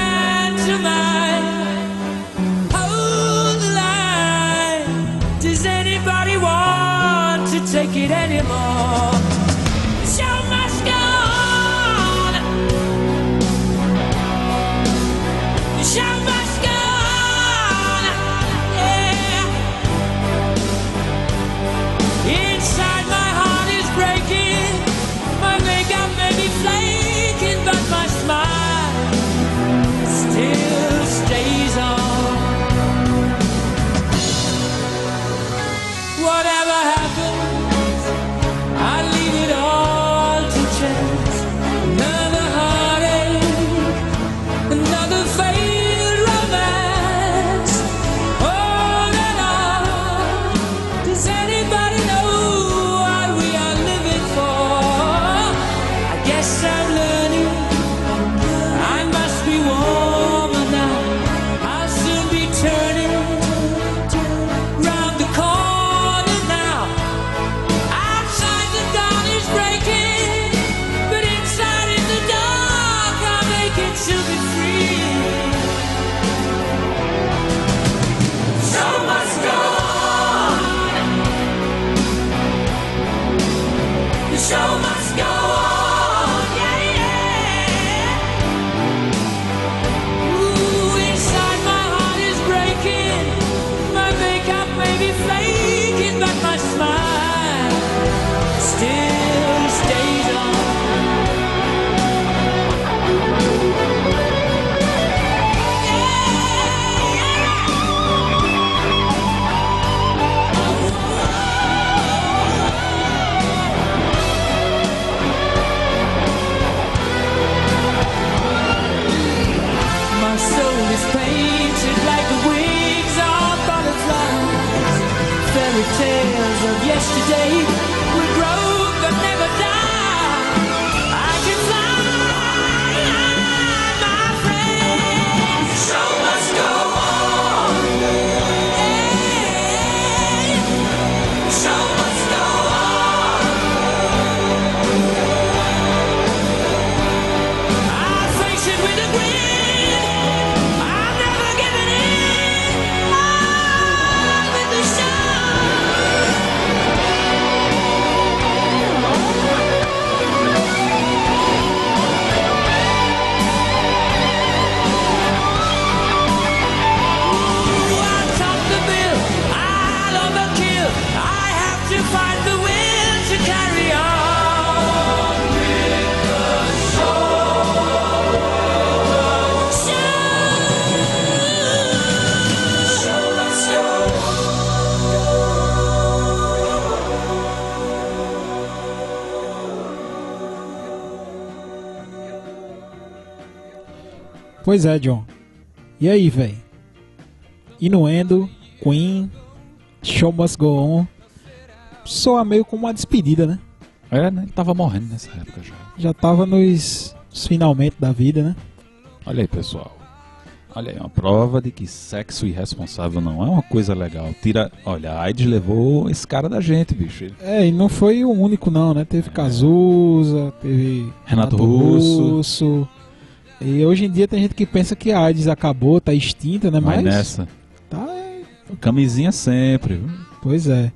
Anymore? fairy tales of yesterday. Pois é, John. E aí, velho? Inuendo, Queen, Show Must Go On. Soa meio como uma despedida, né? É, né? Ele tava morrendo nessa época já. Já tava nos, nos finalmente da vida, né? Olha aí, pessoal. Olha aí, uma prova de que sexo irresponsável não é uma coisa legal. Tira. Olha, a AIDS levou esse cara da gente, bicho. É, e não foi o único não, né? Teve Cazuza, teve Renato Russo. Russo. E hoje em dia tem gente que pensa que a AIDS acabou, tá extinta, né? Vai Mas nessa. tá, Camisinha sempre. viu? pois é.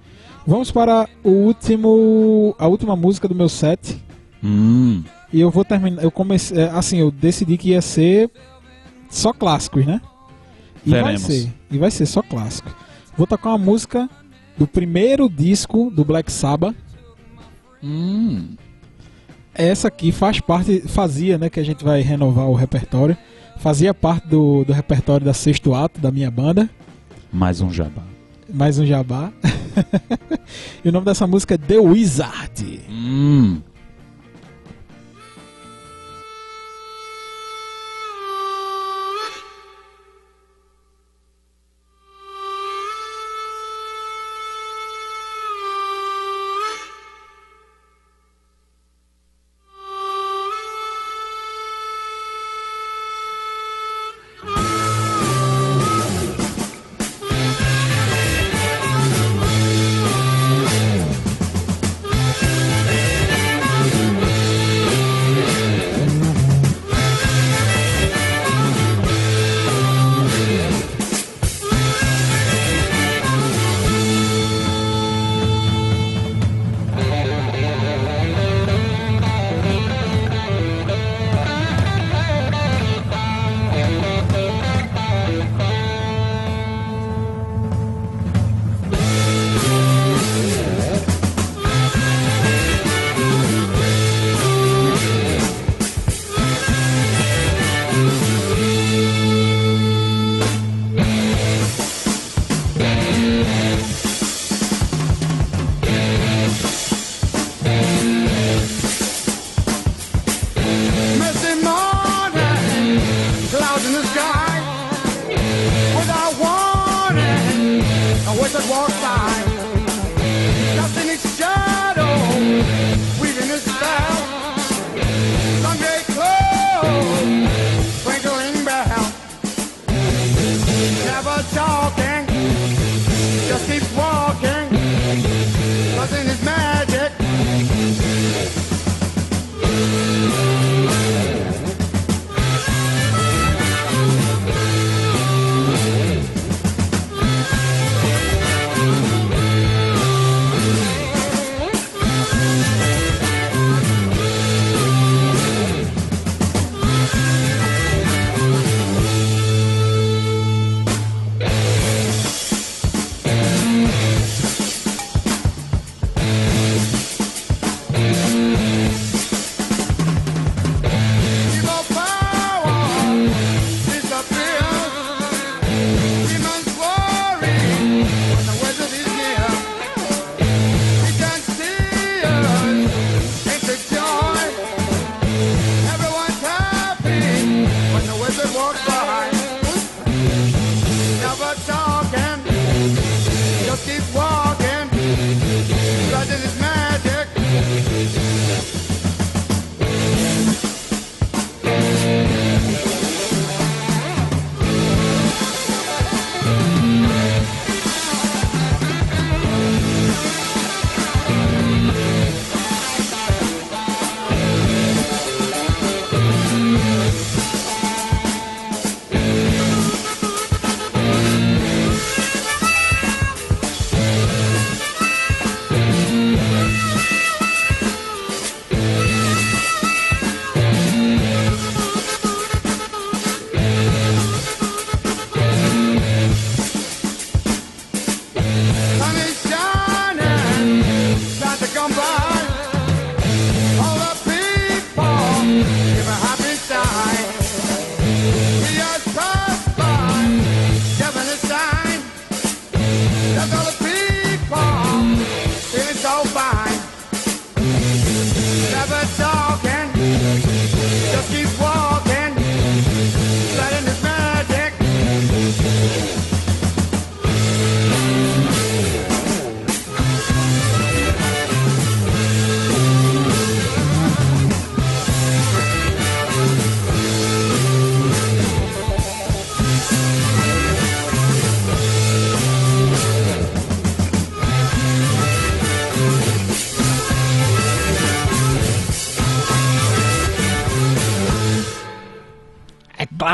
Vamos para o último, a última música do meu set. Hum. E eu vou terminar, eu comecei, é, assim, eu decidi que ia ser só clássicos, né? E vai Veremos. ser, e vai ser só clássico. Vou tocar uma música do primeiro disco do Black Sabbath. Hum. Essa aqui faz parte, fazia, né, que a gente vai renovar o repertório. Fazia parte do, do repertório da sexto ato da minha banda. Mais um jabá. Mais um jabá. e o nome dessa música é The Wizard. Hum.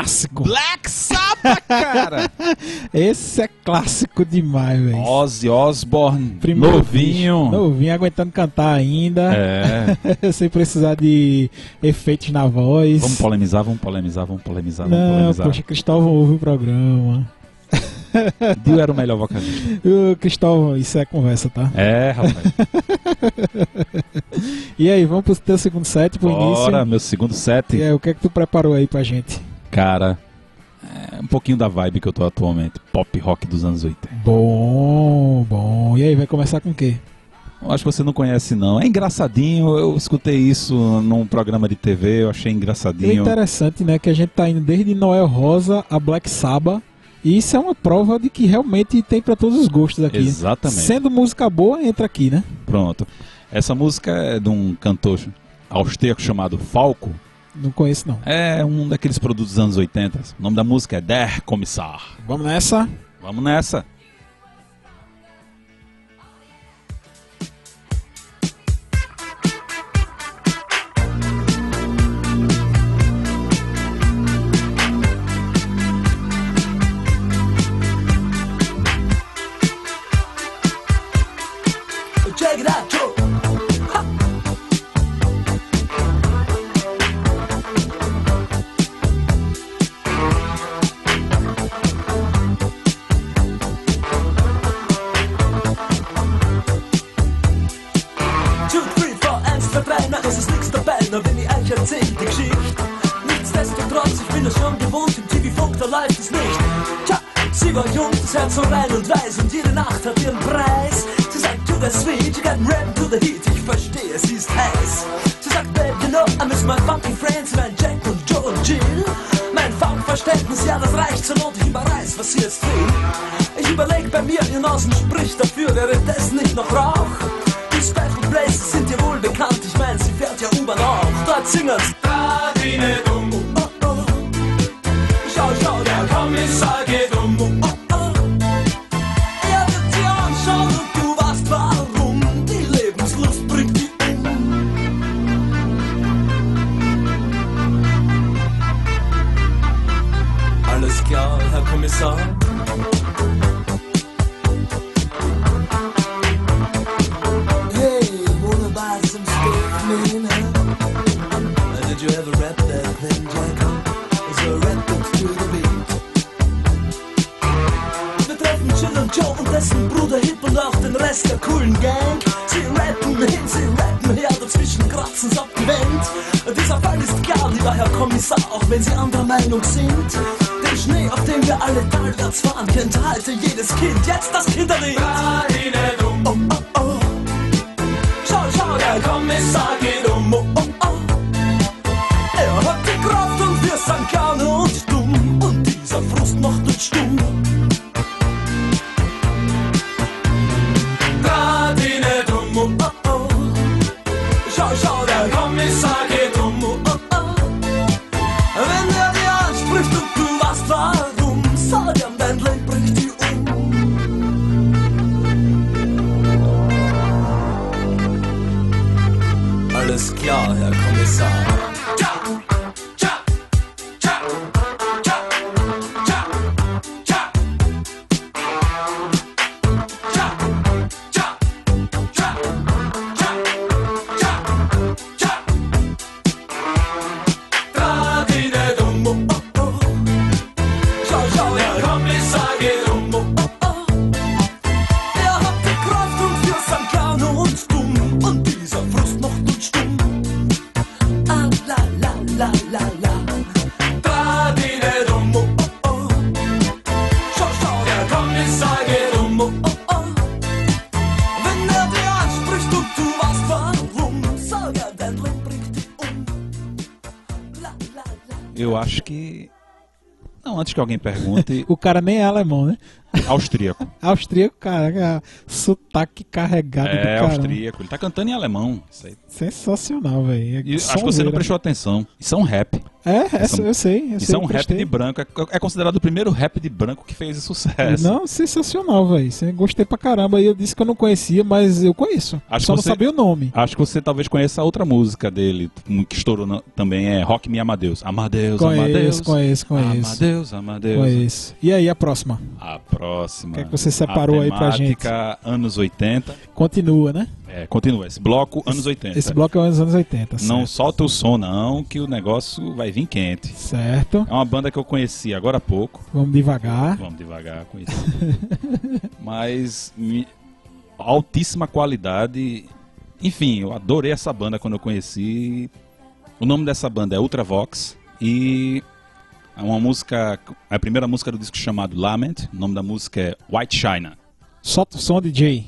Clássico. Black Sabbath, cara! Esse é clássico demais, velho. Ozzy Osbourne, Primeiro novinho. bicho, Novinho, aguentando cantar ainda. É. Sem precisar de efeitos na voz. Vamos polemizar, vamos polemizar, vamos polemizar, vamos Não, polemizar. poxa, Cristóvão ouve o programa. Dio era o melhor vocalista. Ô, Cristóvão, isso é conversa, tá? É, rapaz. E aí, vamos pro teu segundo set, pro Bora, início. meu segundo set. E aí, o que é que tu preparou aí pra gente? Cara, é um pouquinho da vibe que eu tô atualmente. Pop rock dos anos 80. Bom, bom. E aí, vai começar com o quê? Acho que você não conhece, não. É engraçadinho. Eu escutei isso num programa de TV. Eu achei É engraçadinho. interessante, né, que a gente tá indo desde Noel Rosa a Black Sabbath. E isso é uma prova de que realmente tem pra todos os gostos aqui. Exatamente. Sendo música boa, entra aqui, né? Pronto. Essa música é de um cantor austríaco chamado Falco. Não conheço, não. É um daqueles produtos dos anos 80. O nome da música é Der Kommissar. Vamos nessa? Vamos nessa. Da läuft es nicht. Tja, sie war jung, das Herz so rein und weiß und jede Nacht hat ihren Preis. Sie sagt, to the sweet, you got rap to the heat, ich verstehe, sie ist heiß. Sie sagt, babe, you know, I miss my funky friends, mein Jack und Joe und Jill. Mein Funkverständnis, ja, das reicht zur Not, ich überreiß, was sie jetzt will. Ich überleg bei mir, ihr Nasen spricht dafür, wäre das nicht noch Rauch? Die Special Places sind dir wohl bekannt, ich mein, sie fährt ja U-Bahn auch. Dort singen's. Radine dumm. Oh, oh. Hey, wanna buy some stuff, man? Huh? Uh, did you ever rap that thing, Jack? Rap it to the beat. Wir treffen Jill und Joe und dessen Bruder Hip und auch den Rest der coolen Gang. Sie rappen hin, sie rappen her, dazwischen kratzen sie ab die Wand. Dieser Fall ist klar, lieber Herr Kommissar, auch wenn Sie anderer Meinung sind. Platz war ein Kind, halte jedes Kind, jetzt das Kinderlied. Antes que alguém pergunte. O cara nem é alemão, né? Austríaco. Austríaco, cara, sotaque carregado do é, caramba. austríaco. Ele tá cantando em alemão. Isso aí. Sensacional, velho. E acho que você não prestou atenção. Isso é um rap. É, Isso é eu sei. Eu Isso sei, é um rap de branco. É, é considerado o primeiro rap de branco que fez sucesso. Não, sensacional, velho. Você- Gostei pra caramba. E eu disse que eu não conhecia, mas eu conheço. Acho Só que não você- sabia o nome. Acho que você talvez conheça a outra música dele, que estourou na- também, é Rock Me Amadeus. Amadeus, Conheço, Amadeus. conheço, conheço. Amadeus, Amadeus. Conheço. E aí, a próxima? A próxima. O que é que você separou aí pra gente? anos 80. Continua, né? É, continua. Esse bloco, anos 80. Esse bloco é dos anos 80. Não certo. solta o som, não, que o negócio vai vir quente. Certo. É uma banda que eu conheci agora há pouco. Vamos devagar. Vamos devagar com isso. Mas me- altíssima qualidade. Enfim, eu adorei essa banda quando eu conheci. O nome dessa banda é Ultravox e é uma música, é a primeira música do disco chamado Lament. O nome da música é White China. Solta o som, DJ.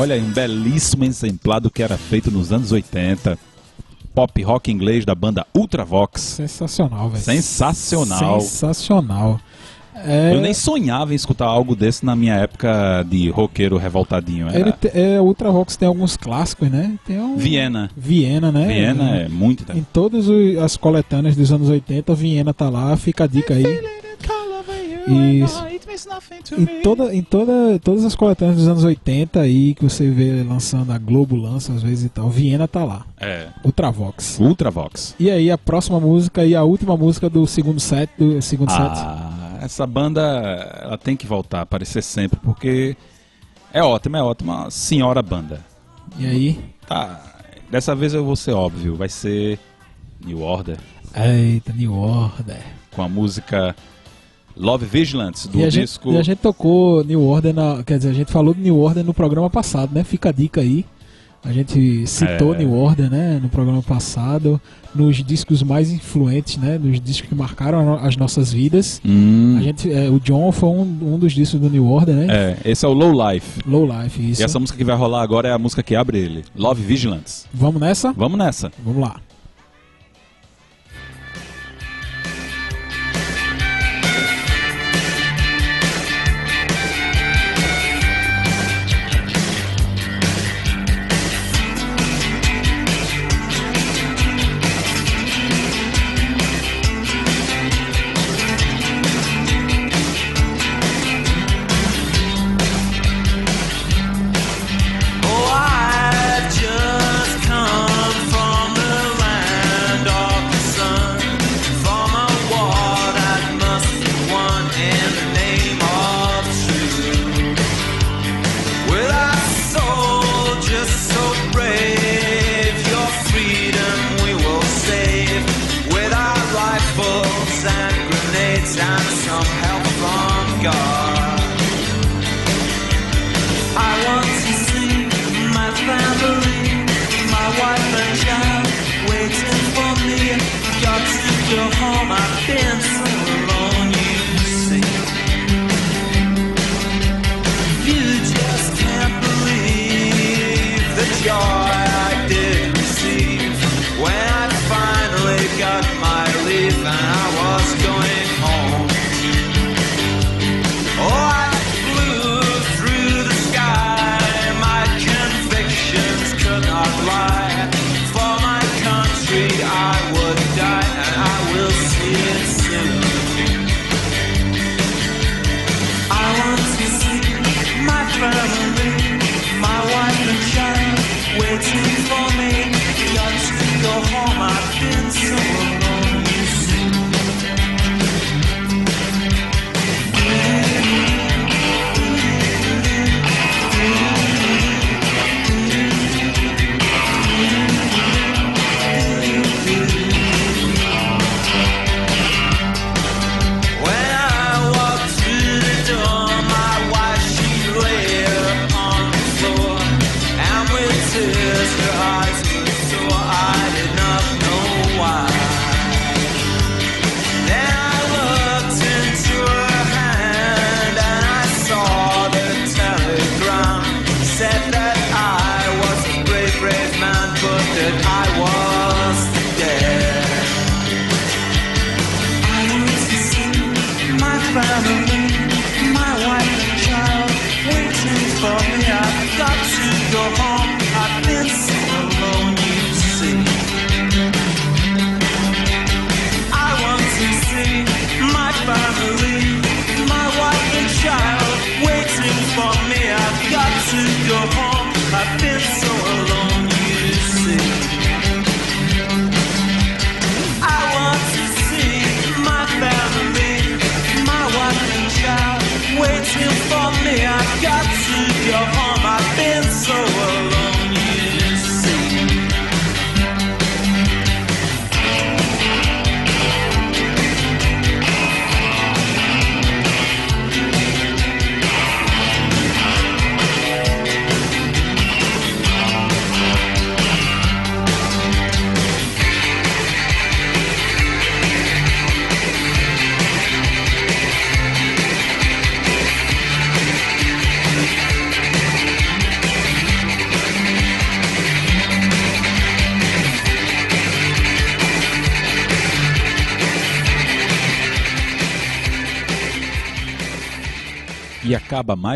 Olha aí, um belíssimo exemplar do que era feito nos anos 80. Pop rock inglês da banda Ultravox. Sensacional, velho. Sensacional. Sensacional. É, Eu nem sonhava em escutar algo desse na minha época de roqueiro revoltadinho. Era ele te, é, Ultravox tem alguns clássicos, né? Tem um, Viena. Viena, né? Viena é muito Em todas as coletâneas dos anos 80, Viena tá lá, fica a dica aí. Isso. Means nothing to Em, toda, em toda, todas as coletâneas dos anos 80 aí, que você vê lançando, a Globo lança às vezes e tal, Viena tá lá. É. Ultravox. Ultravox. E aí a próxima música e a última música do segundo set, do segundo set. Ah, essa banda ela tem que voltar a aparecer sempre, porque é ótima, é ótima senhora banda. E aí, Tá. Dessa vez eu vou ser óbvio, vai ser New Order eita, New Order. com a música Love Vigilance do E a, gente, disco. e a gente tocou New Order, na, quer dizer, a gente falou de New Order no programa passado, né? Fica a dica aí. A gente citou É. New Order, né, no programa passado, nos discos mais influentes, né, nos discos que marcaram as nossas vidas. Hum, A gente, é, o John foi um, um dos discos do New Order, né? é, esse é o Low Life. Low Life, isso. E essa música que vai rolar agora é a música que abre ele. Love Vigilance. Vamos nessa? Vamos nessa. Vamos lá.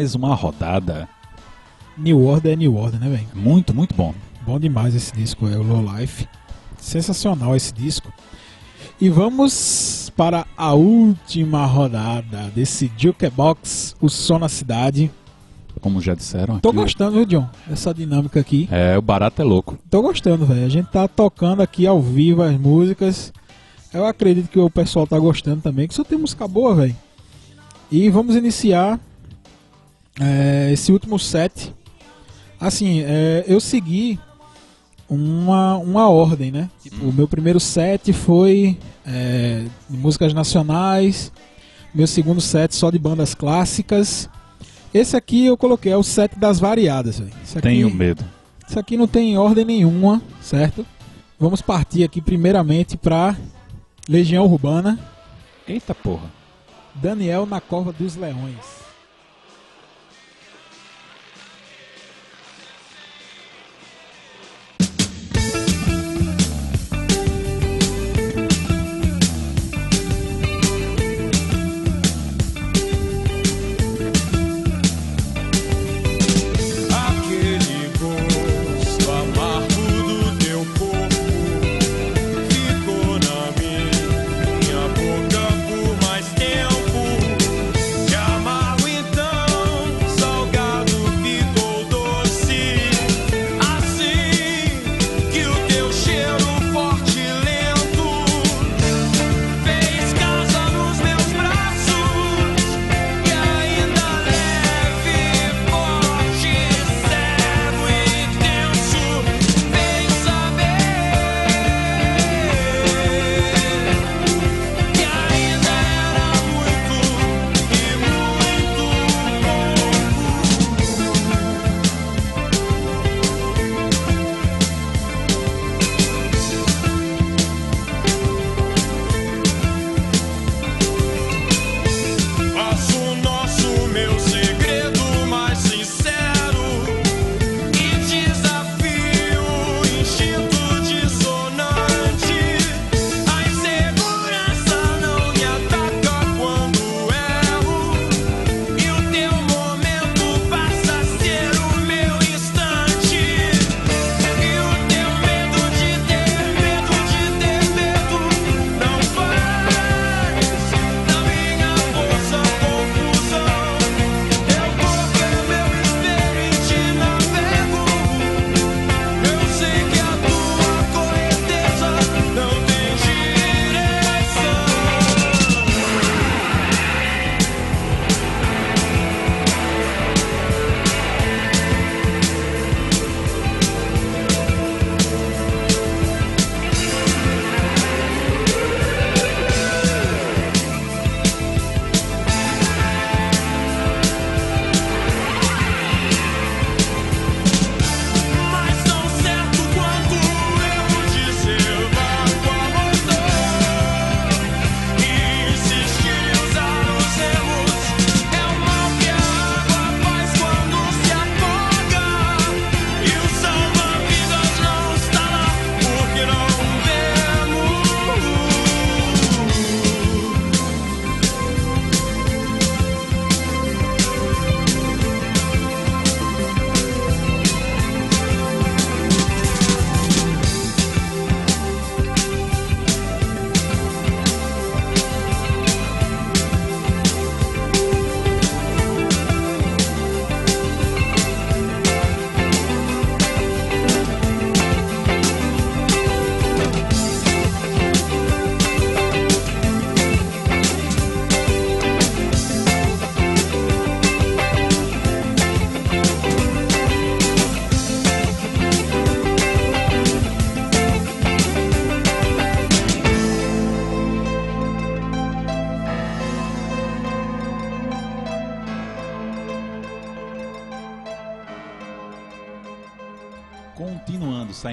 Mais uma rodada. New Order é New Order, né, velho? Muito, muito bom. Bom demais esse disco, é o Low Life. Sensacional esse disco. E vamos para a última rodada desse Jukebox, o som na cidade. Como já disseram. Tô aqui, gostando, viu, John? Dessa dinâmica aqui. É, o barato é louco. Tô gostando, velho. A gente tá tocando aqui ao vivo as músicas. Eu acredito que o pessoal tá gostando também, que só tem música boa, velho. E vamos iniciar é, esse último set. Assim, é, eu segui uma, uma ordem, né? Tipo, o meu primeiro set foi é, de músicas nacionais. Meu segundo set só de bandas clássicas. Esse aqui eu coloquei, é o set das variadas, aqui- Tenho medo. isso aqui não tem ordem nenhuma, certo? Vamos partir aqui primeiramente para Legião Urbana, Eita porra. Daniel na Cova dos Leões.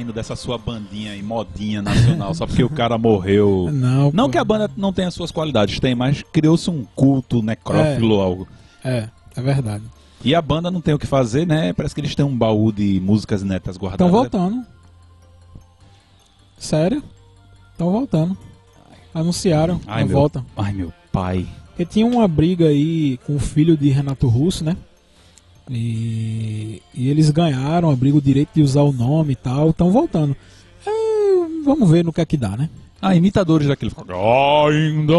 Saindo dessa sua bandinha e modinha nacional, só porque o cara morreu. Não, Não pô. que a banda não tenha suas qualidades, tem, mas criou-se um culto necrófilo. algo. É, é verdade. E a banda não tem o que fazer, né? Parece que eles têm um baú de músicas netas guardadas. Estão voltando. Sério? Estão voltando. Anunciaram Ai, a meu, volta. ai, meu pai. Porque tinha uma briga aí com o filho de Renato Russo, né? E, e eles ganharam a briga, o direito de usar o nome e tal, estão voltando. É, vamos ver no que é que dá, né? Ah, imitadores daquele. Ainda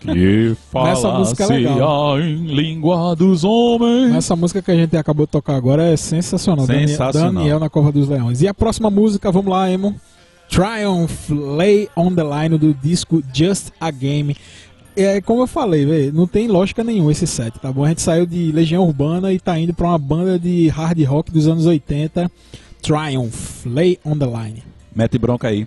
que música é legal. em língua dos homens. Essa música que a gente acabou de tocar agora é sensacional. Daniel- Sensacional. Daniel na Cova dos Leões. E a próxima música, vamos lá, Emo. Triumph Lay on the Line do disco Just a Game. É como eu falei, velho, não tem lógica nenhuma esse set, tá bom? A gente saiu de Legião Urbana e tá indo pra uma banda de hard rock dos anos 80. Triumph Lay on the Line. Mete bronca aí.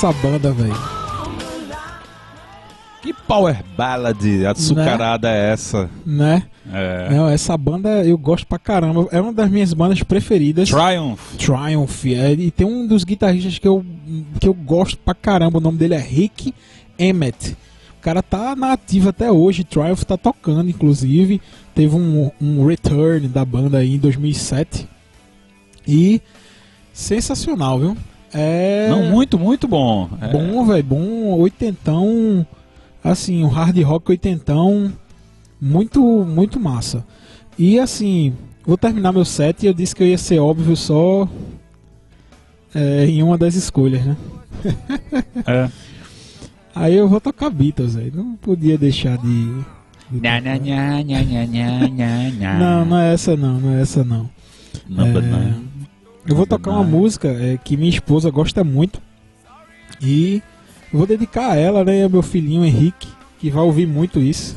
Essa banda, velho. Que power ballad açucarada é essa? Né? É. Não, essa banda eu gosto pra caramba. É uma das minhas bandas preferidas. Triumph. Triumph. É, e tem um dos guitarristas que eu, que eu gosto pra caramba. O nome dele é Rick Emmett. O cara tá na ativa até hoje. Triumph tá tocando, inclusive. Teve um, um return da banda aí em 2007. E sensacional, viu? É Não, muito, muito bom. É. bom, velho. Bom, oitentão. Assim, um hard rock oitentão. Muito, muito massa. E assim, vou terminar meu set e eu disse que eu ia ser óbvio só é, em uma das escolhas, né? É. Aí eu vou tocar Beatles aí. Não podia deixar de. de Nha, nha, nha. Não, não é essa não, não é essa não. Number É. Eu vou tocar uma música é, que minha esposa gosta muito. E vou dedicar a ela, né? E ao meu filhinho Henrique, que vai ouvir muito isso.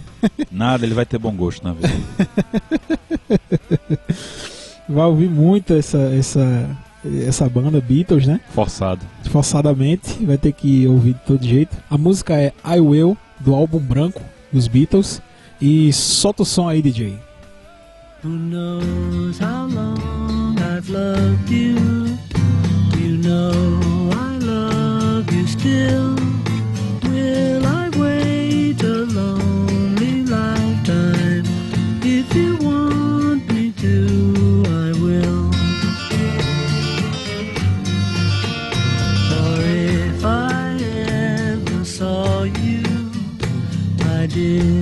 Nada, ele vai ter bom gosto na vida. Vai ouvir muito essa, essa, essa banda Beatles, né? Forçado. Forçadamente, vai ter que ouvir de todo jeito. A música é I Will, do álbum branco dos Beatles. E solta o som aí, DJ. Who knows how long I've loved you? You know I love you still. Will I wait a lonely lifetime? If you want me to, I will. For if I ever saw you, I didn't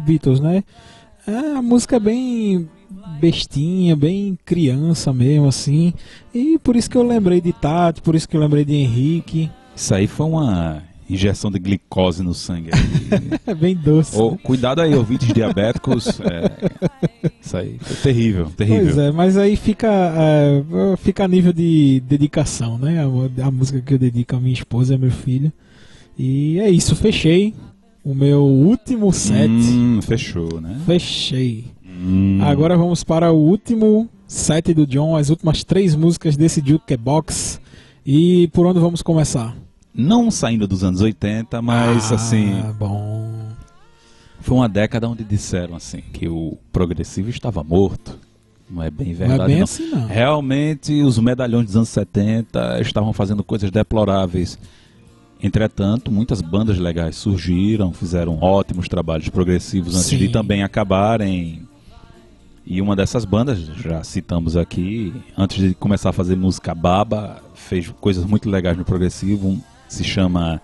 Beatles, né? É, a música é bem bestinha, bem criança mesmo, assim. E por isso que eu lembrei de Tati, por isso que eu lembrei de Henrique. Isso aí foi uma injeção de glicose no sangue. É bem doce. Ô, cuidado aí, ouvintes diabéticos. é, isso aí foi terrível, terrível. Pois é, mas aí fica, é, fica a nível de dedicação, né? A, a música que eu dedico à minha esposa e ao meu filho. E é isso, fechei o meu último set. Hum, fechou, né? Fechei. Hum. Agora vamos para o último set do John, as últimas três músicas desse Jukebox. E por onde vamos começar? Não saindo dos anos 80, mas Ah, assim, bom. foi uma década onde disseram assim que o progressivo estava morto. Não é bem Não verdade. é bem não. assim, não. Realmente, os medalhões dos anos 70 estavam fazendo coisas deploráveis. Entretanto, muitas bandas legais surgiram, fizeram ótimos trabalhos progressivos antes Sim. de também acabarem. E uma dessas bandas, já citamos aqui, antes de começar a fazer música baba, fez coisas muito legais no progressivo, se chama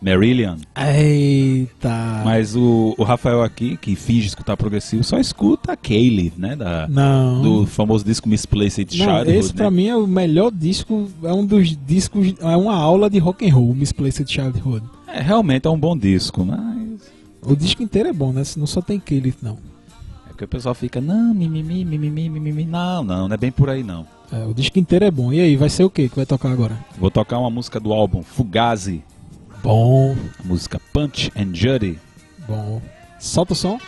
Marillion. Eita. Mas o, o Rafael aqui, que finge escutar progressivo, só escuta a Kaylee, né? Da, Não. do famoso disco Misplaced Não, Childhood. esse né? pra mim é o melhor disco, é um dos discos, é uma aula de rock and roll, Misplaced Childhood. É, realmente é um bom disco, mas. O disco inteiro é bom, né? Não só tem Kelly, não. É que o pessoal fica, não, mimimi, mimimi, mimimi. Não, não, não é bem por aí não. É, o disco inteiro é bom. E aí, vai ser o que que vai tocar agora? Vou tocar uma música do álbum Fugazi, Bom, a música Punch and Judy. bom. Solta o som.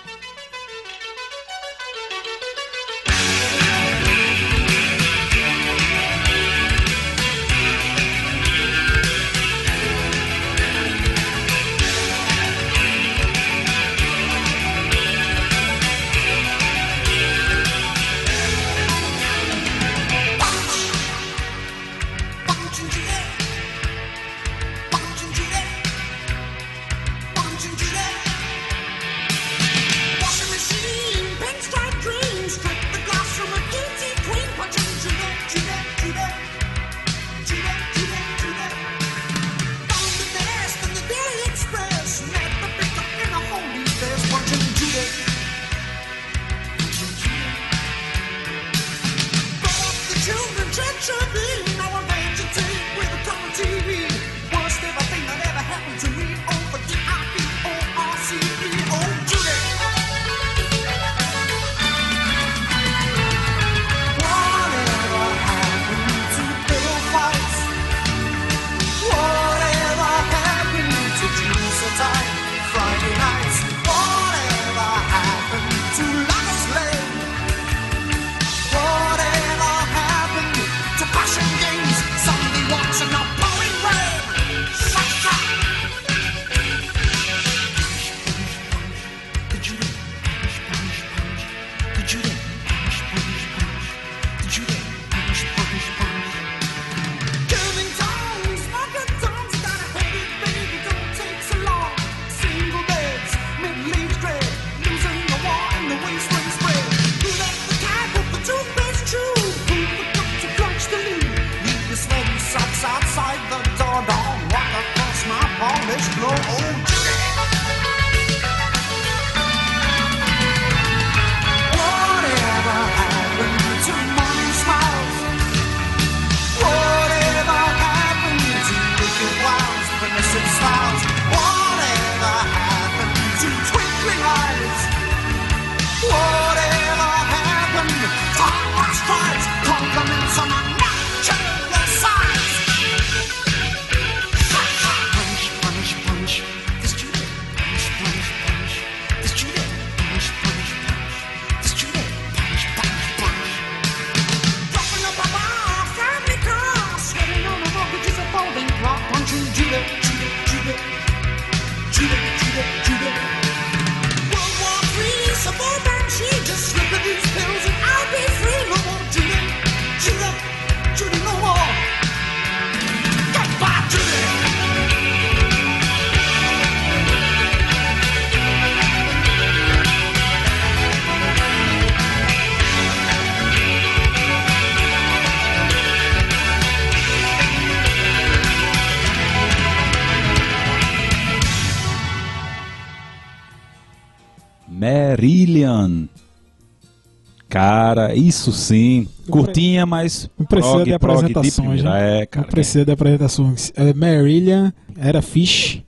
Cara, isso sim. Curtinha, mas. Não precisa prog, de apresentações, primeira. né? É, cara. Não precisa de apresentações. É, Marillion era Fish.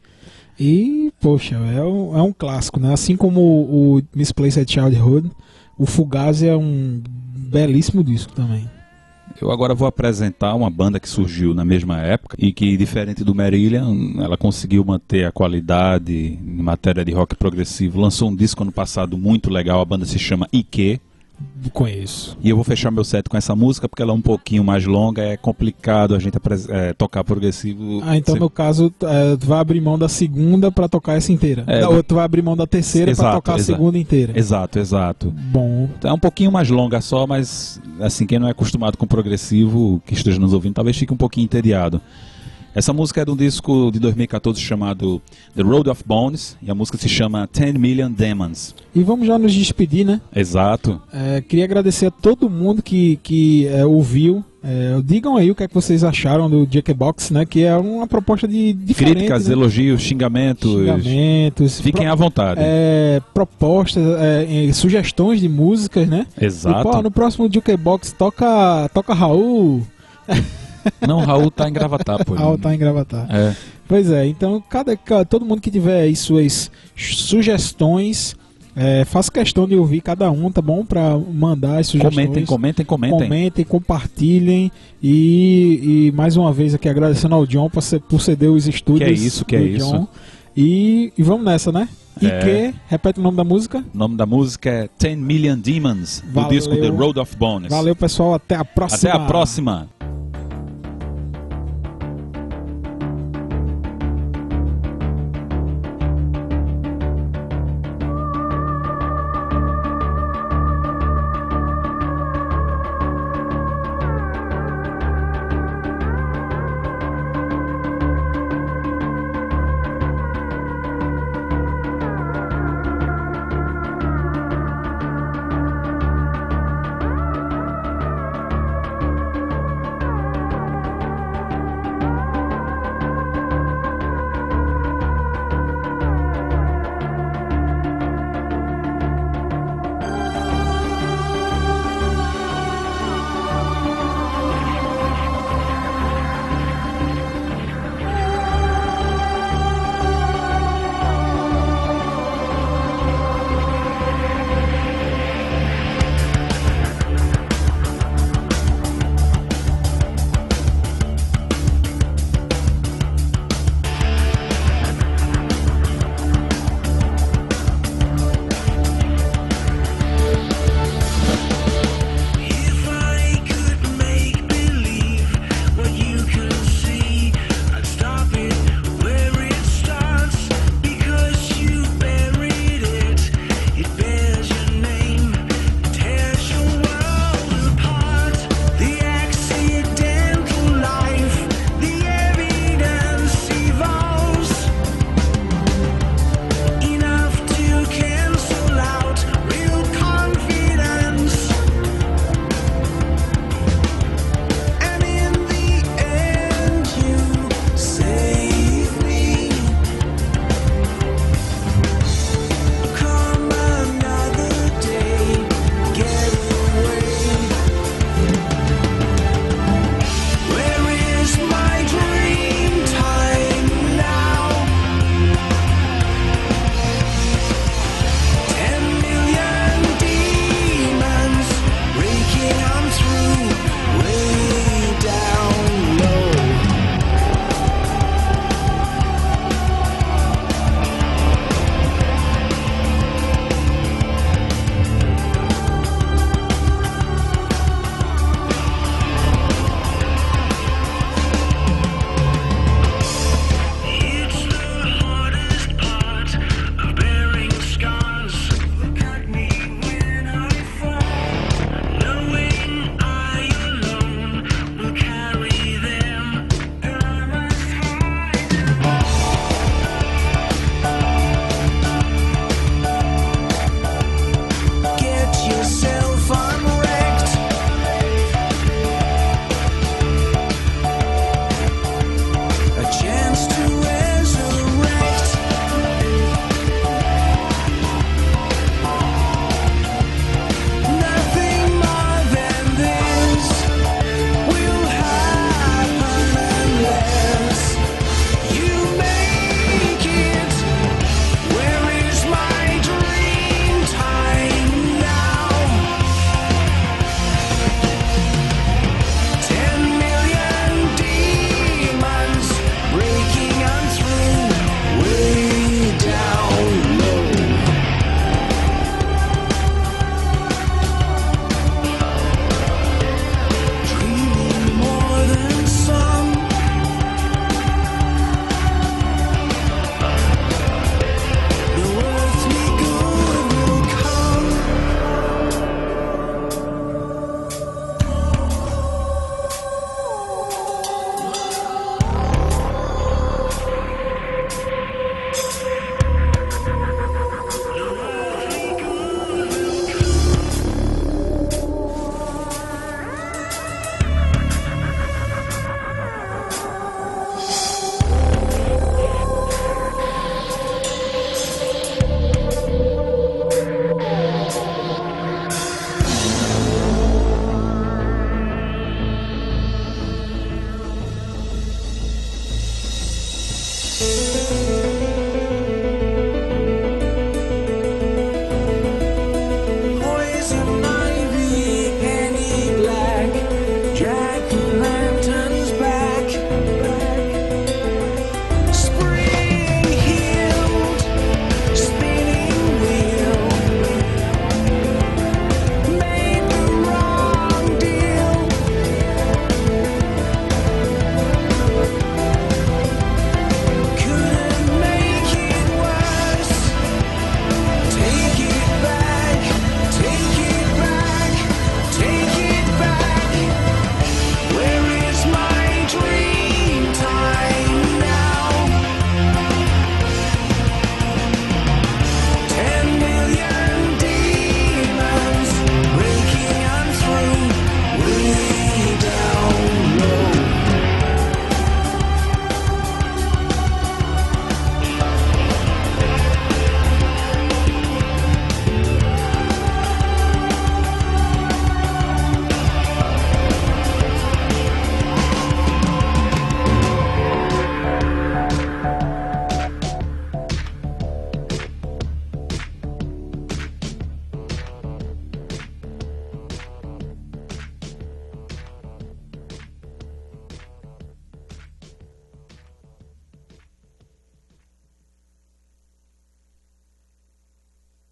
E, poxa, é um, é um clássico, né? Assim como o, o Misplaced Childhood, o Fugazi é um belíssimo disco também. Eu agora vou apresentar uma banda que surgiu na mesma época e que, diferente do Marillion, ela conseguiu manter a qualidade em matéria de rock progressivo. Lançou um disco ano passado muito legal, a banda se chama Ike. Conheço. E eu vou fechar meu set com essa música porque ela é um pouquinho mais longa, é complicado a gente é, tocar progressivo. Ah, então Você- no caso, é, tu vai abrir mão da segunda pra tocar essa inteira. É, Ou do- tu vai abrir mão da terceira Exato, tocar a exato. segunda inteira. Exato, exato. Bom, É um pouquinho mais longa só, mas assim, quem não é acostumado com progressivo, que esteja nos ouvindo, talvez fique um pouquinho entediado. Essa música é de um disco de 2014 chamado The Road of Bones, e a música se chama 10 Million Demons. e vamos já nos despedir, né? Exato. É, queria agradecer a todo mundo que, que é, ouviu. É, digam aí o que é que vocês acharam do Jackbox, né? Que é uma proposta de diferente, Críticas, né? elogios, xingamentos. xingamentos, Fiquem pro- à vontade. é, propostas, é, sugestões de músicas, né? Exato. E, pô, no próximo Jukebox toca, toca Raul. Não, Raul tá em Gravatar, pô. Raul tá em Gravatar. É. Pois é, então cada, ca- todo mundo que tiver aí suas sugestões, é, faça questão de ouvir cada um, tá bom? Pra mandar as sugestões. Comentem, comentem, comentem. Comentem, compartilhem e, e mais uma vez aqui agradecendo ao John por, ce- por ceder os estúdios. Que é isso, que é do isso. John. E, e vamos nessa, né? E É. que, repete o nome da música. O nome da música é 10 Million Demons, do Valeu. disco The Road of Bones. Valeu, pessoal. Até a próxima. Até a próxima.